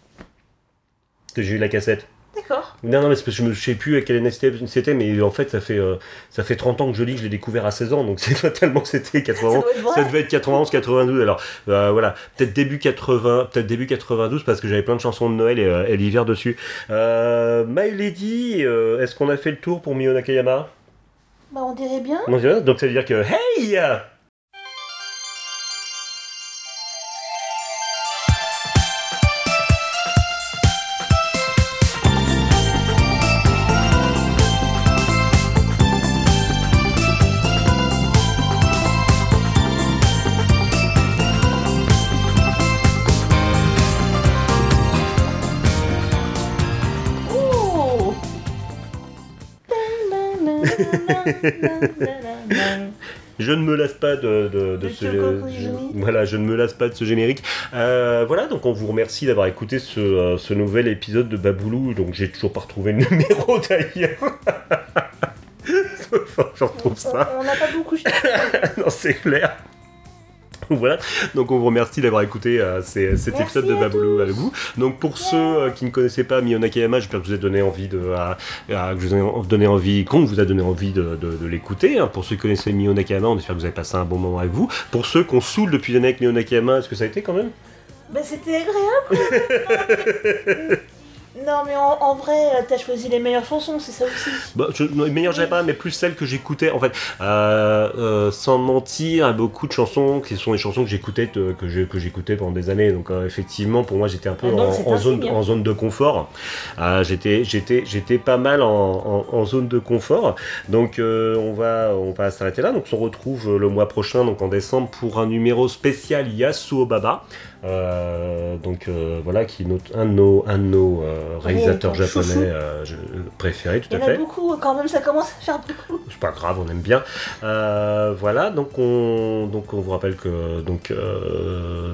S4: que j'ai eu la cassette.
S3: D'accord.
S4: Non, non, mais c'est parce que je ne sais plus à quelle année c'était, mais en fait, ça fait, euh, ça fait 30 ans que je lis que je l'ai découvert à 16 ans, donc c'est fatalement que c'était 91.
S3: Ça.
S4: Ça devait être 91, 92. Alors euh, voilà, peut-être début 80, peut-être début 92 parce que j'avais plein de chansons de Noël et, euh, et l'hiver dessus. Euh, My Lady, est-ce qu'on a fait le tour pour Miyo Nakayama
S3: Bah, on dirait bien.
S4: Donc, euh, Donc ça veut dire que hey Je ne me lasse pas de, de, de
S3: De
S4: ce je- voilà, je ne me lasse pas de ce générique. Euh, voilà, donc on vous remercie d'avoir écouté ce, euh, ce nouvel épisode de Baboulou. Donc j'ai toujours pas retrouvé le numéro d'ailleurs. Enfin, je retrouve ça.
S3: On n'a pas beaucoup
S4: non, c'est clair. Voilà, donc on vous remercie d'avoir écouté euh, ces- cet
S3: Merci
S4: épisode de
S3: à
S4: Baboulou avec vous. Donc pour ceux euh, qui ne connaissaient pas Miyo Nakayama, j'espère que je vous ai donné envie de, que je vous ai donné envie, qu'on vous a donné envie de, de- de l'écouter. hein. Pour ceux qui connaissaient Miyo Nakayama, on espère que vous avez passé un bon moment avec vous. Pour ceux qu'on saoule depuis des années avec Miyo Nakayama, est-ce que ça a été quand même?
S3: Bah, c'était agréable. Non, mais en, en vrai, euh, t'as choisi les meilleures chansons, c'est ça aussi.
S4: Bah, je, non, meilleur, j'avais pas, mais plus celles que j'écoutais. En fait, euh, euh, sans mentir, beaucoup de chansons qui sont des chansons que j'écoutais, que je- que j'écoutais pendant des années. Donc, euh, effectivement, pour moi, j'étais un peu
S3: Ah,
S4: en, zone, en zone de confort. J'étais, j'étais, j'étais pas mal en, zone de confort. Donc, on va, on va s'arrêter là. Donc, on se retrouve le mois prochain, donc en décembre, pour un numéro spécial Yasuo Baba. Euh, donc euh, voilà, qui est notre- un de nos, un de nos euh, réalisateurs japonais préférés, tout
S3: Il y
S4: à
S3: en a
S4: fait.
S3: beaucoup quand même, ça commence à faire beaucoup.
S4: C'est pas grave, on aime bien. Voilà, donc on, donc on vous rappelle que donc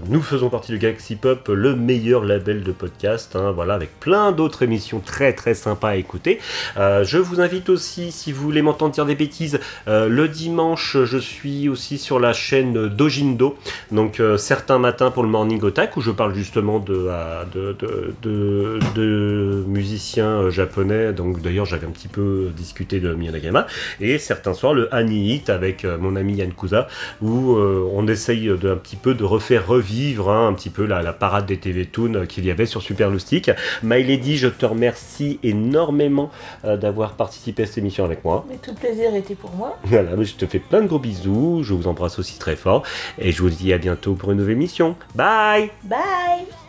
S4: nous faisons partie du Galaxy Pop, le meilleur label de podcast. hein, voilà, avec plein d'autres émissions très très sympas à écouter. Je vous invite aussi, si vous voulez m'entendre dire des bêtises, le dimanche, je suis aussi sur la chaîne Dojindo. Donc certains matins pour le Morning Otak où je parle justement de, de, de, de- de musiciens euh, japonais. Donc d'ailleurs j'avais un petit peu discuté de Miyagama. Et certains soirs le Ani Hit avec euh, mon ami Yann Kuza où euh, on essaye de, un petit peu de refaire revivre hein, un petit peu la, la parade des TV Toon qu'il y avait sur Super Loustic. My Lady, je te remercie énormément euh, d'avoir participé à cette émission avec moi.
S3: Mais tout le plaisir était pour moi.
S4: Voilà, je te fais plein de gros bisous, je vous embrasse aussi très fort et je vous dis à bientôt pour une nouvelle émission. Bye
S3: Bye「
S5: 時